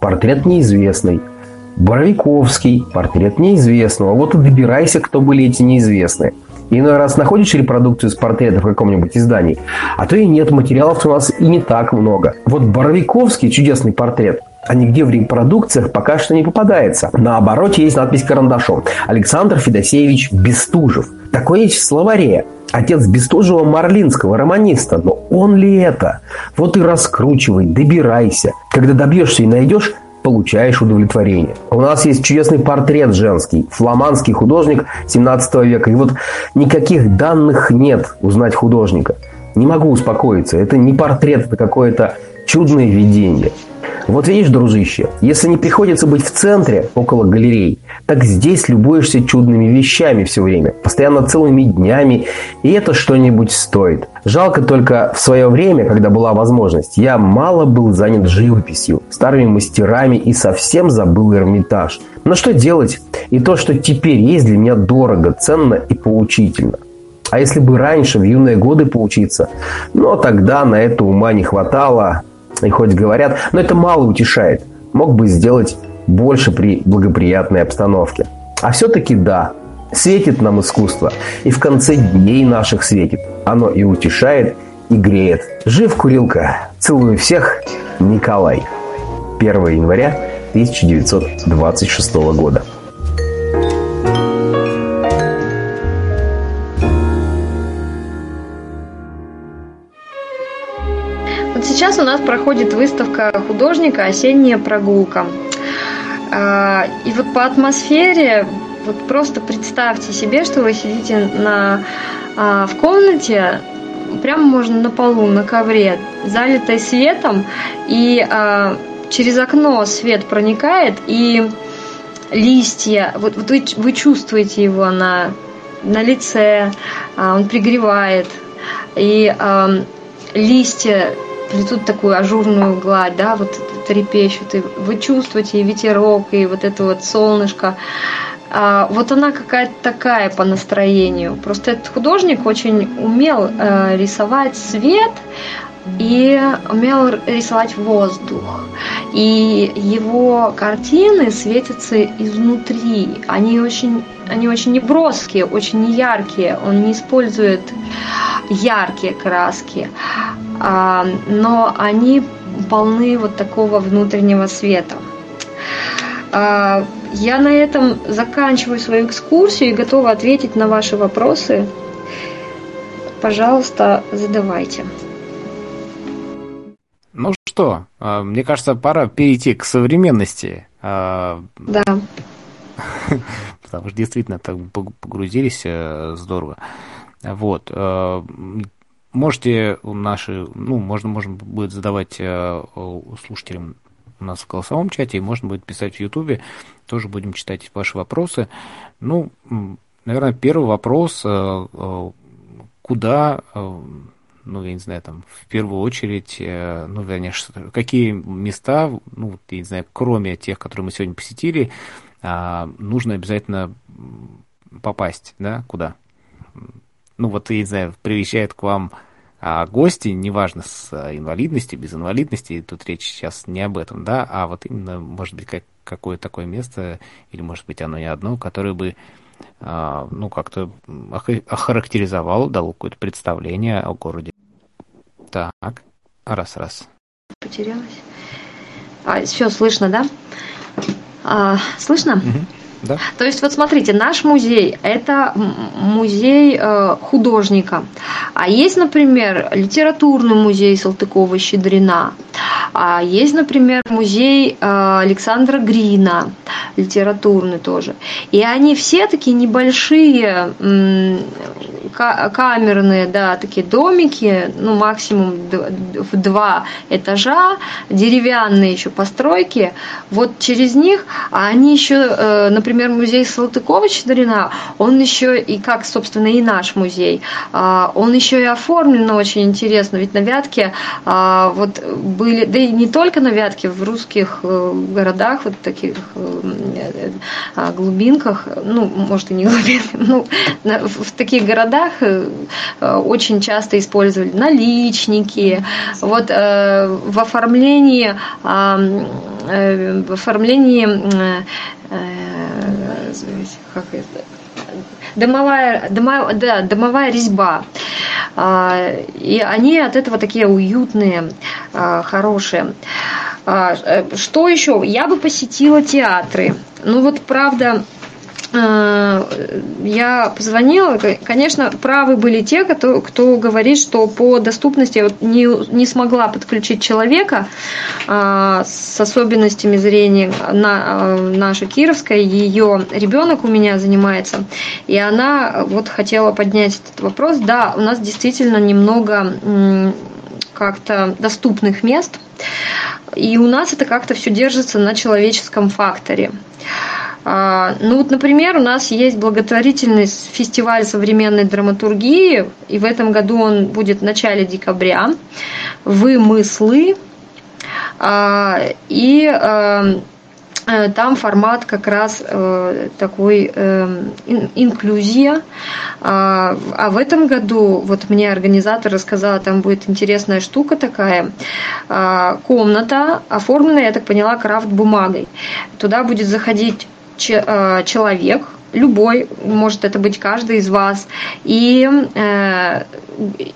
портрет неизвестный. Боровиковский, портрет неизвестного. Вот и добирайся, кто были эти неизвестные. Иной раз находишь репродукцию с портрета в каком-нибудь издании, а то и нет, материалов у нас и не так много. Вот Боровиковский чудесный портрет, а нигде в репродукциях пока что не попадается. На обороте есть надпись карандашом. Александр Федосеевич Бестужев. Такое есть в словаре. Отец Бестужева Марлинского, романиста. Но он ли это? Вот и раскручивай, добирайся. Когда добьешься и найдешь, получаешь удовлетворение. У нас есть чудесный портрет женский, фламандский художник 17 века. И вот никаких данных нет узнать художника. Не могу успокоиться. Это не портрет, это какое-то чудное видение. Вот видишь, дружище, если не приходится быть в центре, около галерей, так здесь любуешься чудными вещами все время, постоянно целыми днями, и это что-нибудь стоит. Жалко только в свое время, когда была возможность, я мало был занят живописью, старыми мастерами и совсем забыл Эрмитаж. Но что делать? И то, что теперь есть, для меня дорого, ценно и поучительно. А если бы раньше, в юные годы поучиться, но тогда на это ума не хватало, и хоть говорят, но это мало утешает. Мог бы сделать больше при благоприятной обстановке. А все-таки да, светит нам искусство. И в конце дней наших светит. Оно и утешает, и греет. Жив курилка. Целую всех. Николай. 1 января 1926 года. Сейчас у нас проходит выставка художника «Осенняя прогулка». А, и вот по атмосфере, вот просто представьте себе, что вы сидите на, а, в комнате, прямо можно на полу, на ковре, залитой светом, и а, через окно свет проникает, и листья, вот, вот вы, вы чувствуете его на, на лице, он пригревает, и листья плетут такую ажурную гладь, да, вот трепещут, и вы чувствуете и ветерок, и вот это вот солнышко. А, вот она какая-то такая по настроению. Просто этот художник очень умел э, рисовать свет, и умел рисовать воздух. И его картины светятся изнутри. Они очень, они очень неброские, очень яркие. Он не использует яркие краски, а, но они полны вот такого внутреннего света. А, я на этом заканчиваю свою экскурсию и готова ответить на ваши вопросы. Пожалуйста, задавайте. Ну что, а, мне кажется, пора перейти к современности. Да. Потому что действительно так погрузились э, здорово. Вот. Э, можете наши, ну, можно, можно будет задавать э, слушателям у нас в голосовом чате, и можно будет писать в Ютубе. Тоже будем читать ваши вопросы. Ну, наверное, первый вопрос, э, куда, ну, я не знаю, там, в первую очередь, ну, конечно, какие места, ну, я не знаю, кроме тех, которые мы сегодня посетили, нужно обязательно попасть, да, куда? ну вот, я не знаю, приезжают к вам а гости, неважно, с а, инвалидностью, без инвалидности, тут речь сейчас не об этом, да, а вот именно, может быть, как, какое такое место, или, может быть, оно не одно, которое бы, а, ну, как-то охарактеризовало, дало какое-то представление о городе. Так, раз-раз. Потерялась. А, все, слышно, да? А, слышно? Угу. Да. То есть вот смотрите, наш музей – это музей э, художника. А есть, например, литературный музей Салтыкова-Щедрина. А есть, например, музей э, Александра Грина, литературный тоже. И они все такие небольшие камерные, да, такие домики, ну, максимум в два этажа, деревянные еще постройки. Вот через них, а они еще, э, например, музей Салтыкова-Щедрина, он еще и как, собственно, и наш музей, а, он еще и оформлен очень интересно, ведь на Вятке а, вот были, да и не только на Вятке, в русских э, городах, вот таких э, глубинках, ну, может и не глубинках, ну, в таких городах э, очень часто использовали наличники. Вот в оформлении в оформлении как это, домовая, домовая, да, домовая резьба. И они от этого такие уютные, хорошие. Что еще? Я бы посетила театры. Ну вот правда, Э, я позвонила, конечно, правы были те, кто, кто говорит, что по доступности вот не, не смогла подключить человека а, с особенностями зрения на, а, наша Кировская, ее ребенок у меня занимается, и она вот хотела поднять этот вопрос. Да, у нас действительно немного как-то доступных мест, и у нас это как-то все держится на человеческом факторе. А, ну вот, например, у нас есть благотворительный фестиваль современной драматургии, и в этом году он будет в начале декабря. Вымыслы. А, и а, э, там формат как раз э, такой э, инклюзия. А в этом году, вот мне организатор рассказала, там будет интересная штука такая, комната, оформленная, я так поняла, крафт бумагой. Туда будет заходить Э, человек, любой, может это быть каждый из вас, и э,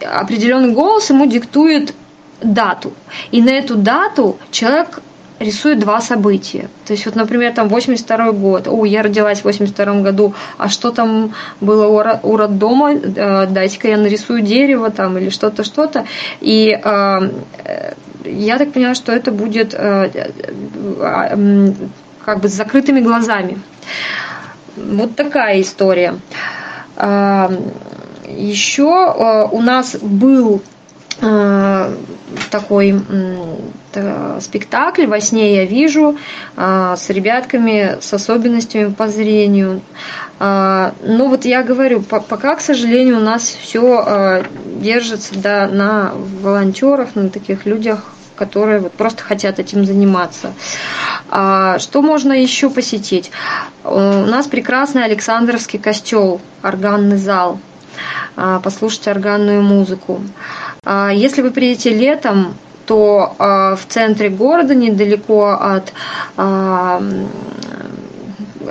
определенный голос ему диктует дату. И на эту дату человек рисует два события. То есть, вот, например, там 82 год, о, я родилась в 82 году, а что там было у роддома, э, дайте-ка я нарисую дерево там или что-то, что-то. И э, я так понимаю, что это будет как бы с закрытыми глазами. Вот такая история. Еще у нас был такой спектакль «Во сне я вижу» с ребятками с особенностями по зрению. Но вот я говорю, пока, к сожалению, у нас все держится да, на волонтерах, на таких людях, которые вот просто хотят этим заниматься. Что можно еще посетить? У нас прекрасный Александровский костел, органный зал – а, послушать органную музыку. А, если вы приедете летом, то а, в центре города, недалеко от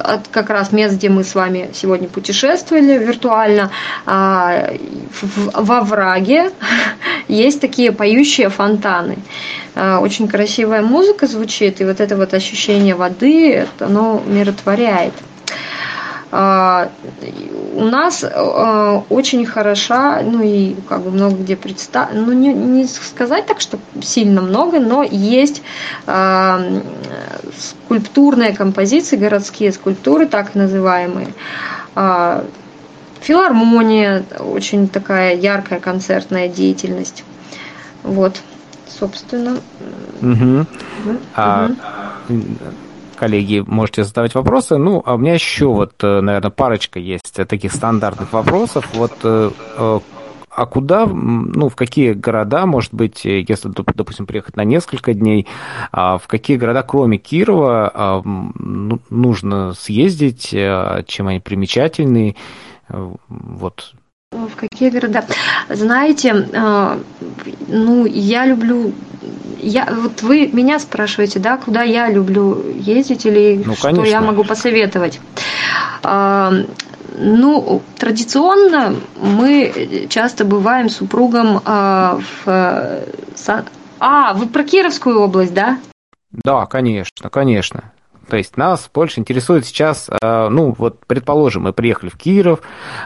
от как раз мест, где мы с вами сегодня путешествовали виртуально, во враге есть такие поющие фонтаны. Очень красивая музыка звучит, и вот это вот ощущение воды, оно миротворяет. А, у нас а, очень хороша, ну и как бы много где представлено, ну не, не сказать так, что сильно много, но есть а, скульптурные композиции, городские скульптуры, так называемые. Филармония, очень такая яркая концертная деятельность. Вот, собственно. Угу. Угу. А, коллеги, можете задавать вопросы. Ну, а у меня еще вот, э, наверное, парочка есть таких стандартных вопросов. Вот э, э, а куда, ну, в какие города, может быть, если, допустим, приехать на несколько дней, а в какие города, кроме Кирова, а, ну, нужно съездить, чем они примечательны? Вот. В какие города? Знаете, ну, я люблю я, вот вы меня спрашиваете, да, куда я люблю ездить или ну, что я могу посоветовать. А, ну, традиционно мы часто бываем супругом а, в... А, вы про Кировскую область, да? Да, конечно, конечно. То есть нас больше интересует сейчас, э, ну вот предположим, мы приехали в Киров,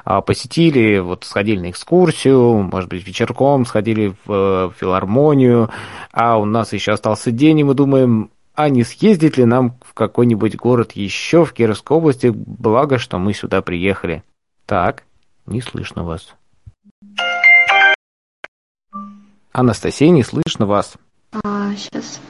а, посетили, вот сходили на экскурсию, может быть вечерком сходили в э, филармонию, а у нас еще остался день, и мы думаем, а не съездить ли нам в какой-нибудь город еще в Кировской области, благо, что мы сюда приехали. Так, не слышно вас. Анастасия, не слышно вас. А, сейчас.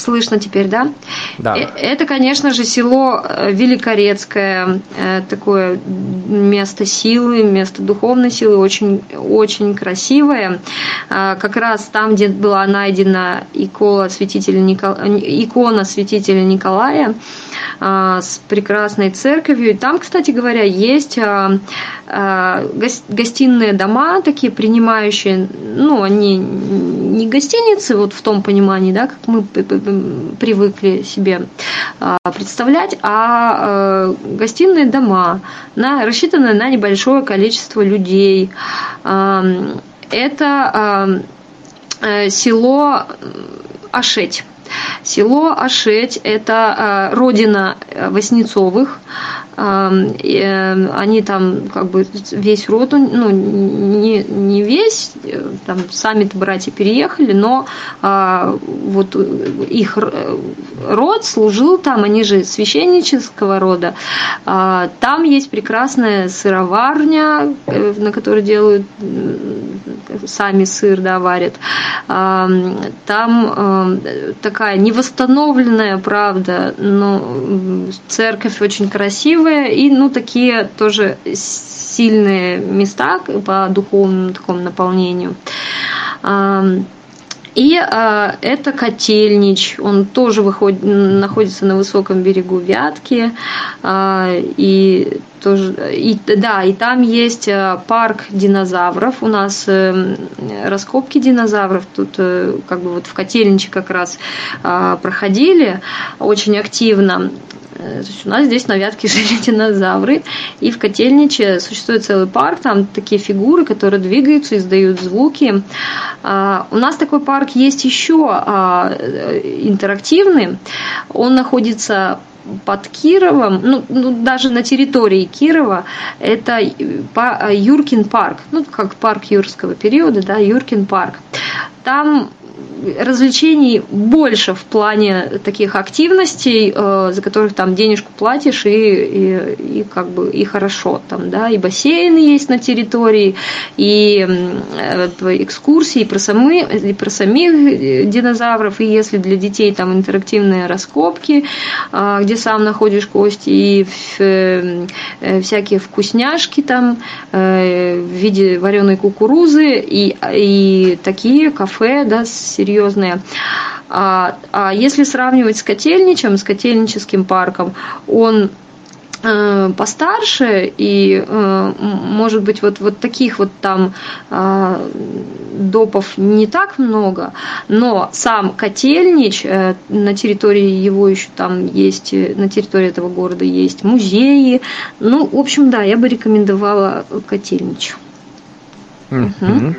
Слышно теперь, да? Да. Э, это, конечно же, село э, Великорецкое, э, такое место силы, место духовной силы, очень, очень красивое. Как раз там, где была найдена икона святителя, Никол... икона святителя Николая с прекрасной церковью. И там, кстати говоря, есть гостиные дома, такие принимающие, ну, они не гостиницы, вот в том понимании, да, как мы привыкли себе а, представлять, а э, гостиные дома, на, рассчитанные на небольшое количество людей. Это э, село Ашеть. Село Ашеть – это э, родина Воснецовых. Э, они там как бы весь род, ну не, не весь, там сами братья переехали, но а, вот их род служил там, они же священнического рода. А, там есть прекрасная сыроварня, э, на которой делают сами сыр, да, варят. Там такая невосстановленная, правда, но церковь очень красивая и, ну, такие тоже сильные места по духовному такому наполнению. И э, это Котельнич, он тоже выходит, находится на высоком берегу Вятки, э, и тоже, и, да, и там есть э, парк динозавров. У нас э, раскопки динозавров тут э, как бы вот в Котельниче как раз э, проходили очень активно. Э, то есть у нас здесь на Вятке жили динозавры, и в Котельниче существует целый парк, там такие фигуры, которые двигаются, издают звуки. А, у нас такой парк есть еще а, интерактивный, он находится под Кировом, ну, ну даже на территории Кирова, это Юркин парк, ну как парк юрского периода, да, Юркин парк. Там развлечений больше в плане таких активностей, э, за которых там денежку платишь и, и, и как бы и хорошо там, да, и бассейны есть на территории, и э, экскурсии про, самы, и про самих динозавров, и если для детей там интерактивные раскопки, э, где сам находишь кости, и э, э, всякие вкусняшки там э, в виде вареной кукурузы, и, и такие кафе, да, с серьезные. А, а если сравнивать с котельничем, с котельническим парком, он э, постарше и э, может быть вот вот таких вот там э, допов не так много, но сам котельнич на территории его еще там есть на территории этого города есть музеи, ну в общем да я бы рекомендовала котельнич. Mm-hmm. Угу.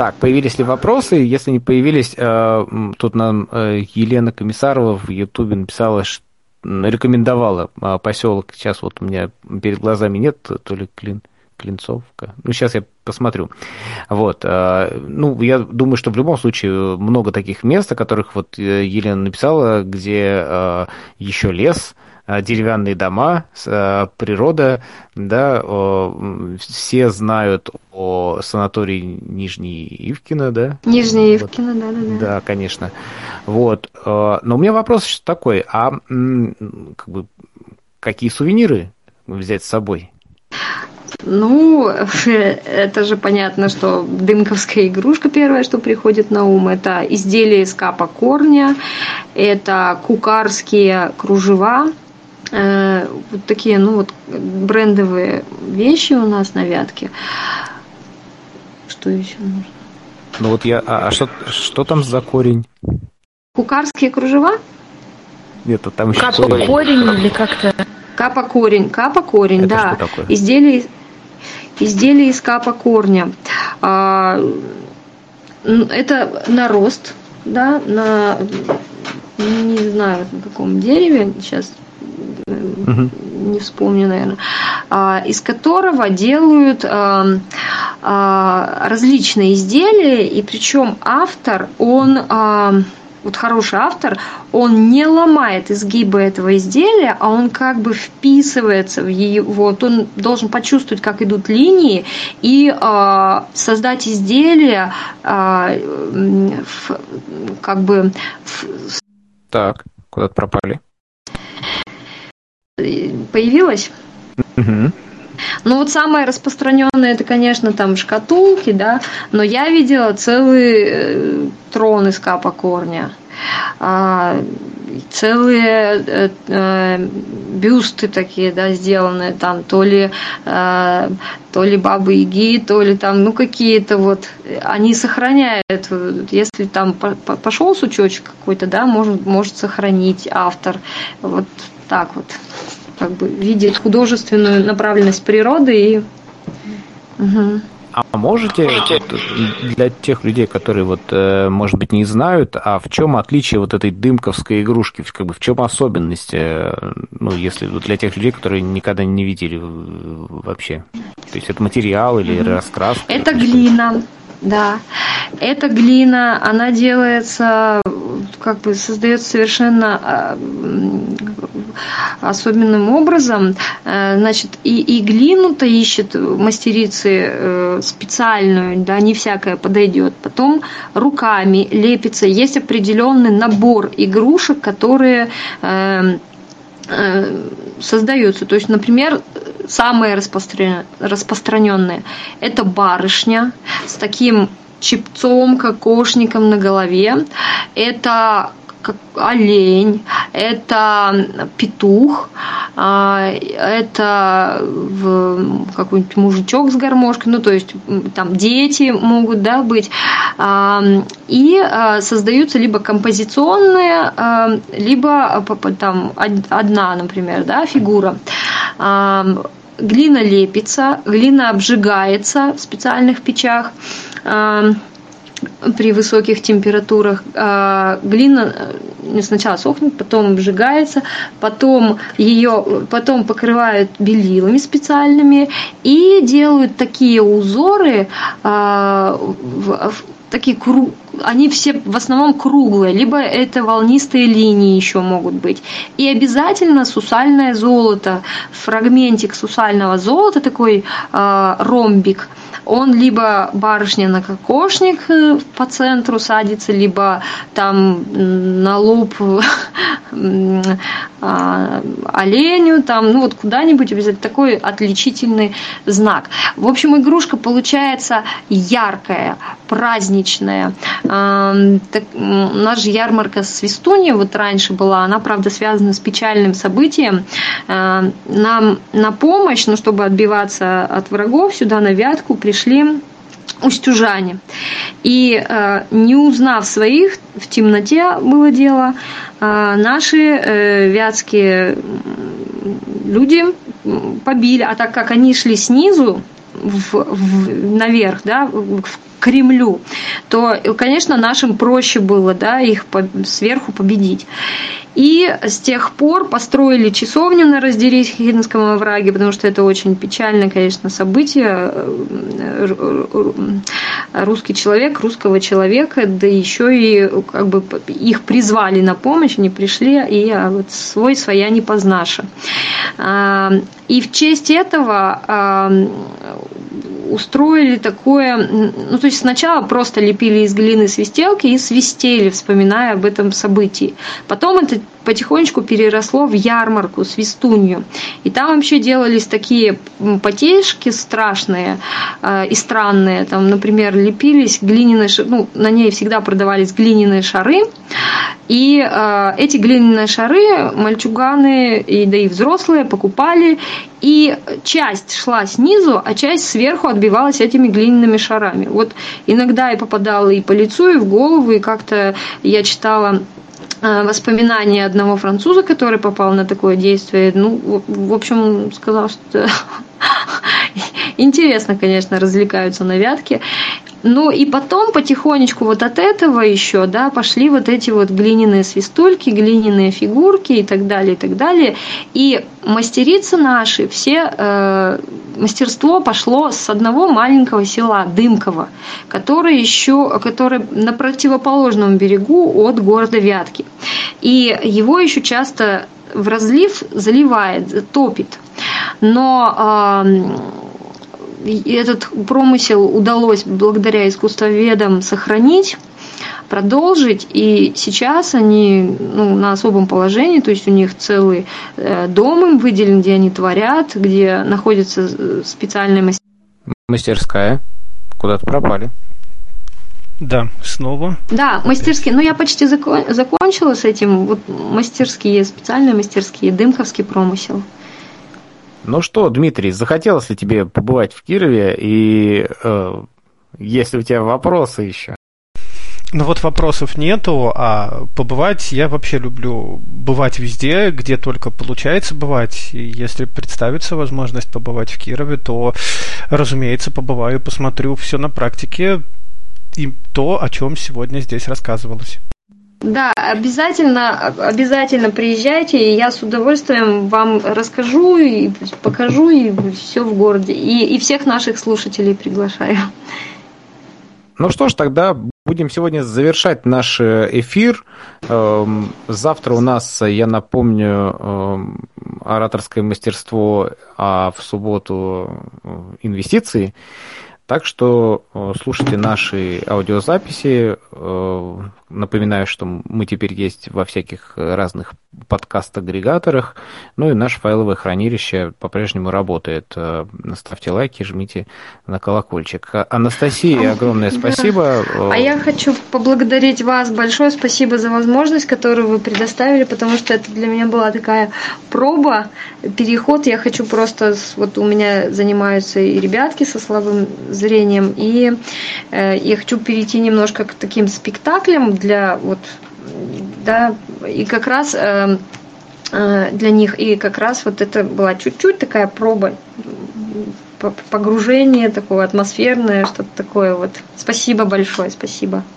Так, появились ли вопросы? Если не появились, э, тут нам э, Елена Комиссарова в Ютубе написала, рекомендовала э, поселок. Сейчас вот у меня перед глазами нет, то ли Клин, Клинцовка. Ну, сейчас я посмотрю. Вот. Ну, я думаю, что в любом случае много таких мест, о которых вот Елена написала, где еще лес, Э, деревянные дома, э, природа, да, все знают о санатории Нижний Ивкино, да? Нижний Ивкино, да, да, да. Да, конечно. Вот. Э, но у меня вопрос такой, а как бы, какие сувениры взять с собой? Ну, это же понятно, что дымковская игрушка первая, что приходит на ум, это изделие из капа корня, это кукарские кружева, Э, вот такие, ну вот брендовые вещи у нас на Вятке. Что еще нужно? Ну вот я, а, а что, что там за корень? Кукарские кружева? Нет, там еще Капа корень. корень или как-то? Капа корень, капа корень, Это да. Что такое? Изделие, изделие из капа корня. А, это нарост, да, на не знаю на каком дереве сейчас не вспомню, наверное, а, из которого делают а, а, различные изделия, и причем автор, он вот хороший автор, он не ломает изгибы этого изделия, а он как бы вписывается в ее, вот он должен почувствовать, как идут линии и э, создать изделие, э, в, как бы. В... Так, куда-то пропали появилась. Угу. Ну вот самое распространенное это, конечно, там шкатулки, да, но я видела целый э, трон из капа корня. А, целые э, э, бюсты такие, да, сделанные там, то ли, то ли бабы Яги, то ли там, ну, какие-то вот, они сохраняют, если там пошел сучочек какой-то, да, может, может сохранить автор, вот так вот как бы видеть художественную направленность природы и угу. А можете для тех людей, которые вот, э, может быть, не знают, а в чем отличие вот этой дымковской игрушки, как бы в чем особенность, э, ну, если для тех людей, которые никогда не видели вообще? То есть это материал или раскраска? Это глина, да. Эта глина, она делается, как бы создается совершенно а, особенным образом. Э, значит, и, и глину-то ищет мастерицы э, специальную, да, не всякая подойдет. Потом руками лепится. Есть определенный набор игрушек, которые э, создаются. То есть, например, самые распространенные – это барышня с таким чипцом, кокошником на голове. Это олень, это петух, а, это какой-нибудь мужичок с гармошкой, ну то есть там дети могут да, быть. А, и а, создаются либо композиционные, либо там одна, например, да, фигура глина лепится, глина обжигается в специальных печах, при высоких температурах. А, глина э, сначала сохнет, потом обжигается, потом ее потом покрывают белилами специальными и делают такие узоры, а, такие круг, они все в основном круглые, либо это волнистые линии еще могут быть. И обязательно сусальное золото, фрагментик сусального золота, такой э, ромбик – он либо барышня на кокошник э, по центру садится, либо там на лоб оленю, там, ну вот куда-нибудь обязательно такой отличительный знак. В общем, игрушка получается яркая, праздничная. Так, у нас же ярмарка Свистунья вот раньше была, она, правда, связана с печальным событием. Нам на помощь, ну, чтобы отбиваться от врагов, сюда на Вятку пришли устюжане. И э, не узнав своих, в темноте было дело, э, наши э, вятские люди побили, а так как они шли снизу, в, в, наверх, да, в Кремлю, то, конечно, нашим проще было да, их сверху победить. И с тех пор построили часовню на Раздерихинском овраге, потому что это очень печальное, конечно, событие. Русский человек, русского человека, да еще и как бы их призвали на помощь, они пришли, и а вот свой своя не познаша. А, и в честь этого а, устроили такое, ну то есть сначала просто лепили из глины свистелки и свистели, вспоминая об этом событии. Потом это потихонечку переросло в ярмарку, свистунью. И там вообще делались такие потешки страшные э, и странные. Там, например, лепились глиняные шары, ну, на ней всегда продавались глиняные шары. И э, эти глиняные шары мальчуганы, и, да и взрослые покупали. И часть шла снизу, а часть сверху отбивалась этими глиняными шарами. Вот иногда я попадала и по лицу, и в голову, и как-то я читала Э, воспоминания одного француза, который попал на такое действие. Ну, в общем, сказал, что интересно, конечно, развлекаются на вятке. Ну и потом потихонечку вот от этого еще, да, пошли вот эти вот глиняные свистульки, глиняные фигурки и так далее, и так далее. И мастерицы наши, все э, мастерство пошло с одного маленького села Дымково, который еще, который на противоположном берегу от города Вятки. И его еще часто в разлив заливает, топит. Но этот промысел удалось благодаря искусствоведам сохранить продолжить, и сейчас они ну, на особом положении, то есть у них целый э, дом им выделен, где они творят, где находится э, специальная мастерская. Мастерская. Куда-то пропали. Да, снова. Да, мастерские. Ну, я почти закон, закончила с этим. Вот мастерские, специальные мастерские, дымковский промысел. Ну что, Дмитрий, захотелось ли тебе побывать в Кирове? И э, если у тебя вопросы еще? Ну вот вопросов нету, а побывать я вообще люблю бывать везде, где только получается бывать. И если представится возможность побывать в Кирове, то, разумеется, побываю, посмотрю все на практике и то, о чем сегодня здесь рассказывалось. Да, обязательно, обязательно приезжайте, и я с удовольствием вам расскажу и покажу и все в городе. И, и всех наших слушателей приглашаю. Ну что ж, тогда будем сегодня завершать наш э, эфир. Эм, завтра у нас, я напомню, эм, ораторское мастерство, а в субботу э, инвестиции. Так что э, слушайте наши аудиозаписи. Напоминаю, что мы теперь есть во всяких разных подкаст-агрегаторах. Ну и наше файловое хранилище по-прежнему работает. Э, ставьте лайки, жмите на колокольчик. А, Анастасия, огромное спасибо. А я хочу поблагодарить вас большое. Спасибо за возможность, которую вы предоставили, потому что это для меня была такая проба, переход. Я хочу просто... Вот у меня занимаются и ребятки со слабым зрением, и э, я хочу перейти немножко к таким спектаклям для вот да, и как раз э, э, для них, и как раз вот это была чуть-чуть такая проба погружение такое атмосферное, что-то такое вот. Спасибо большое, спасибо.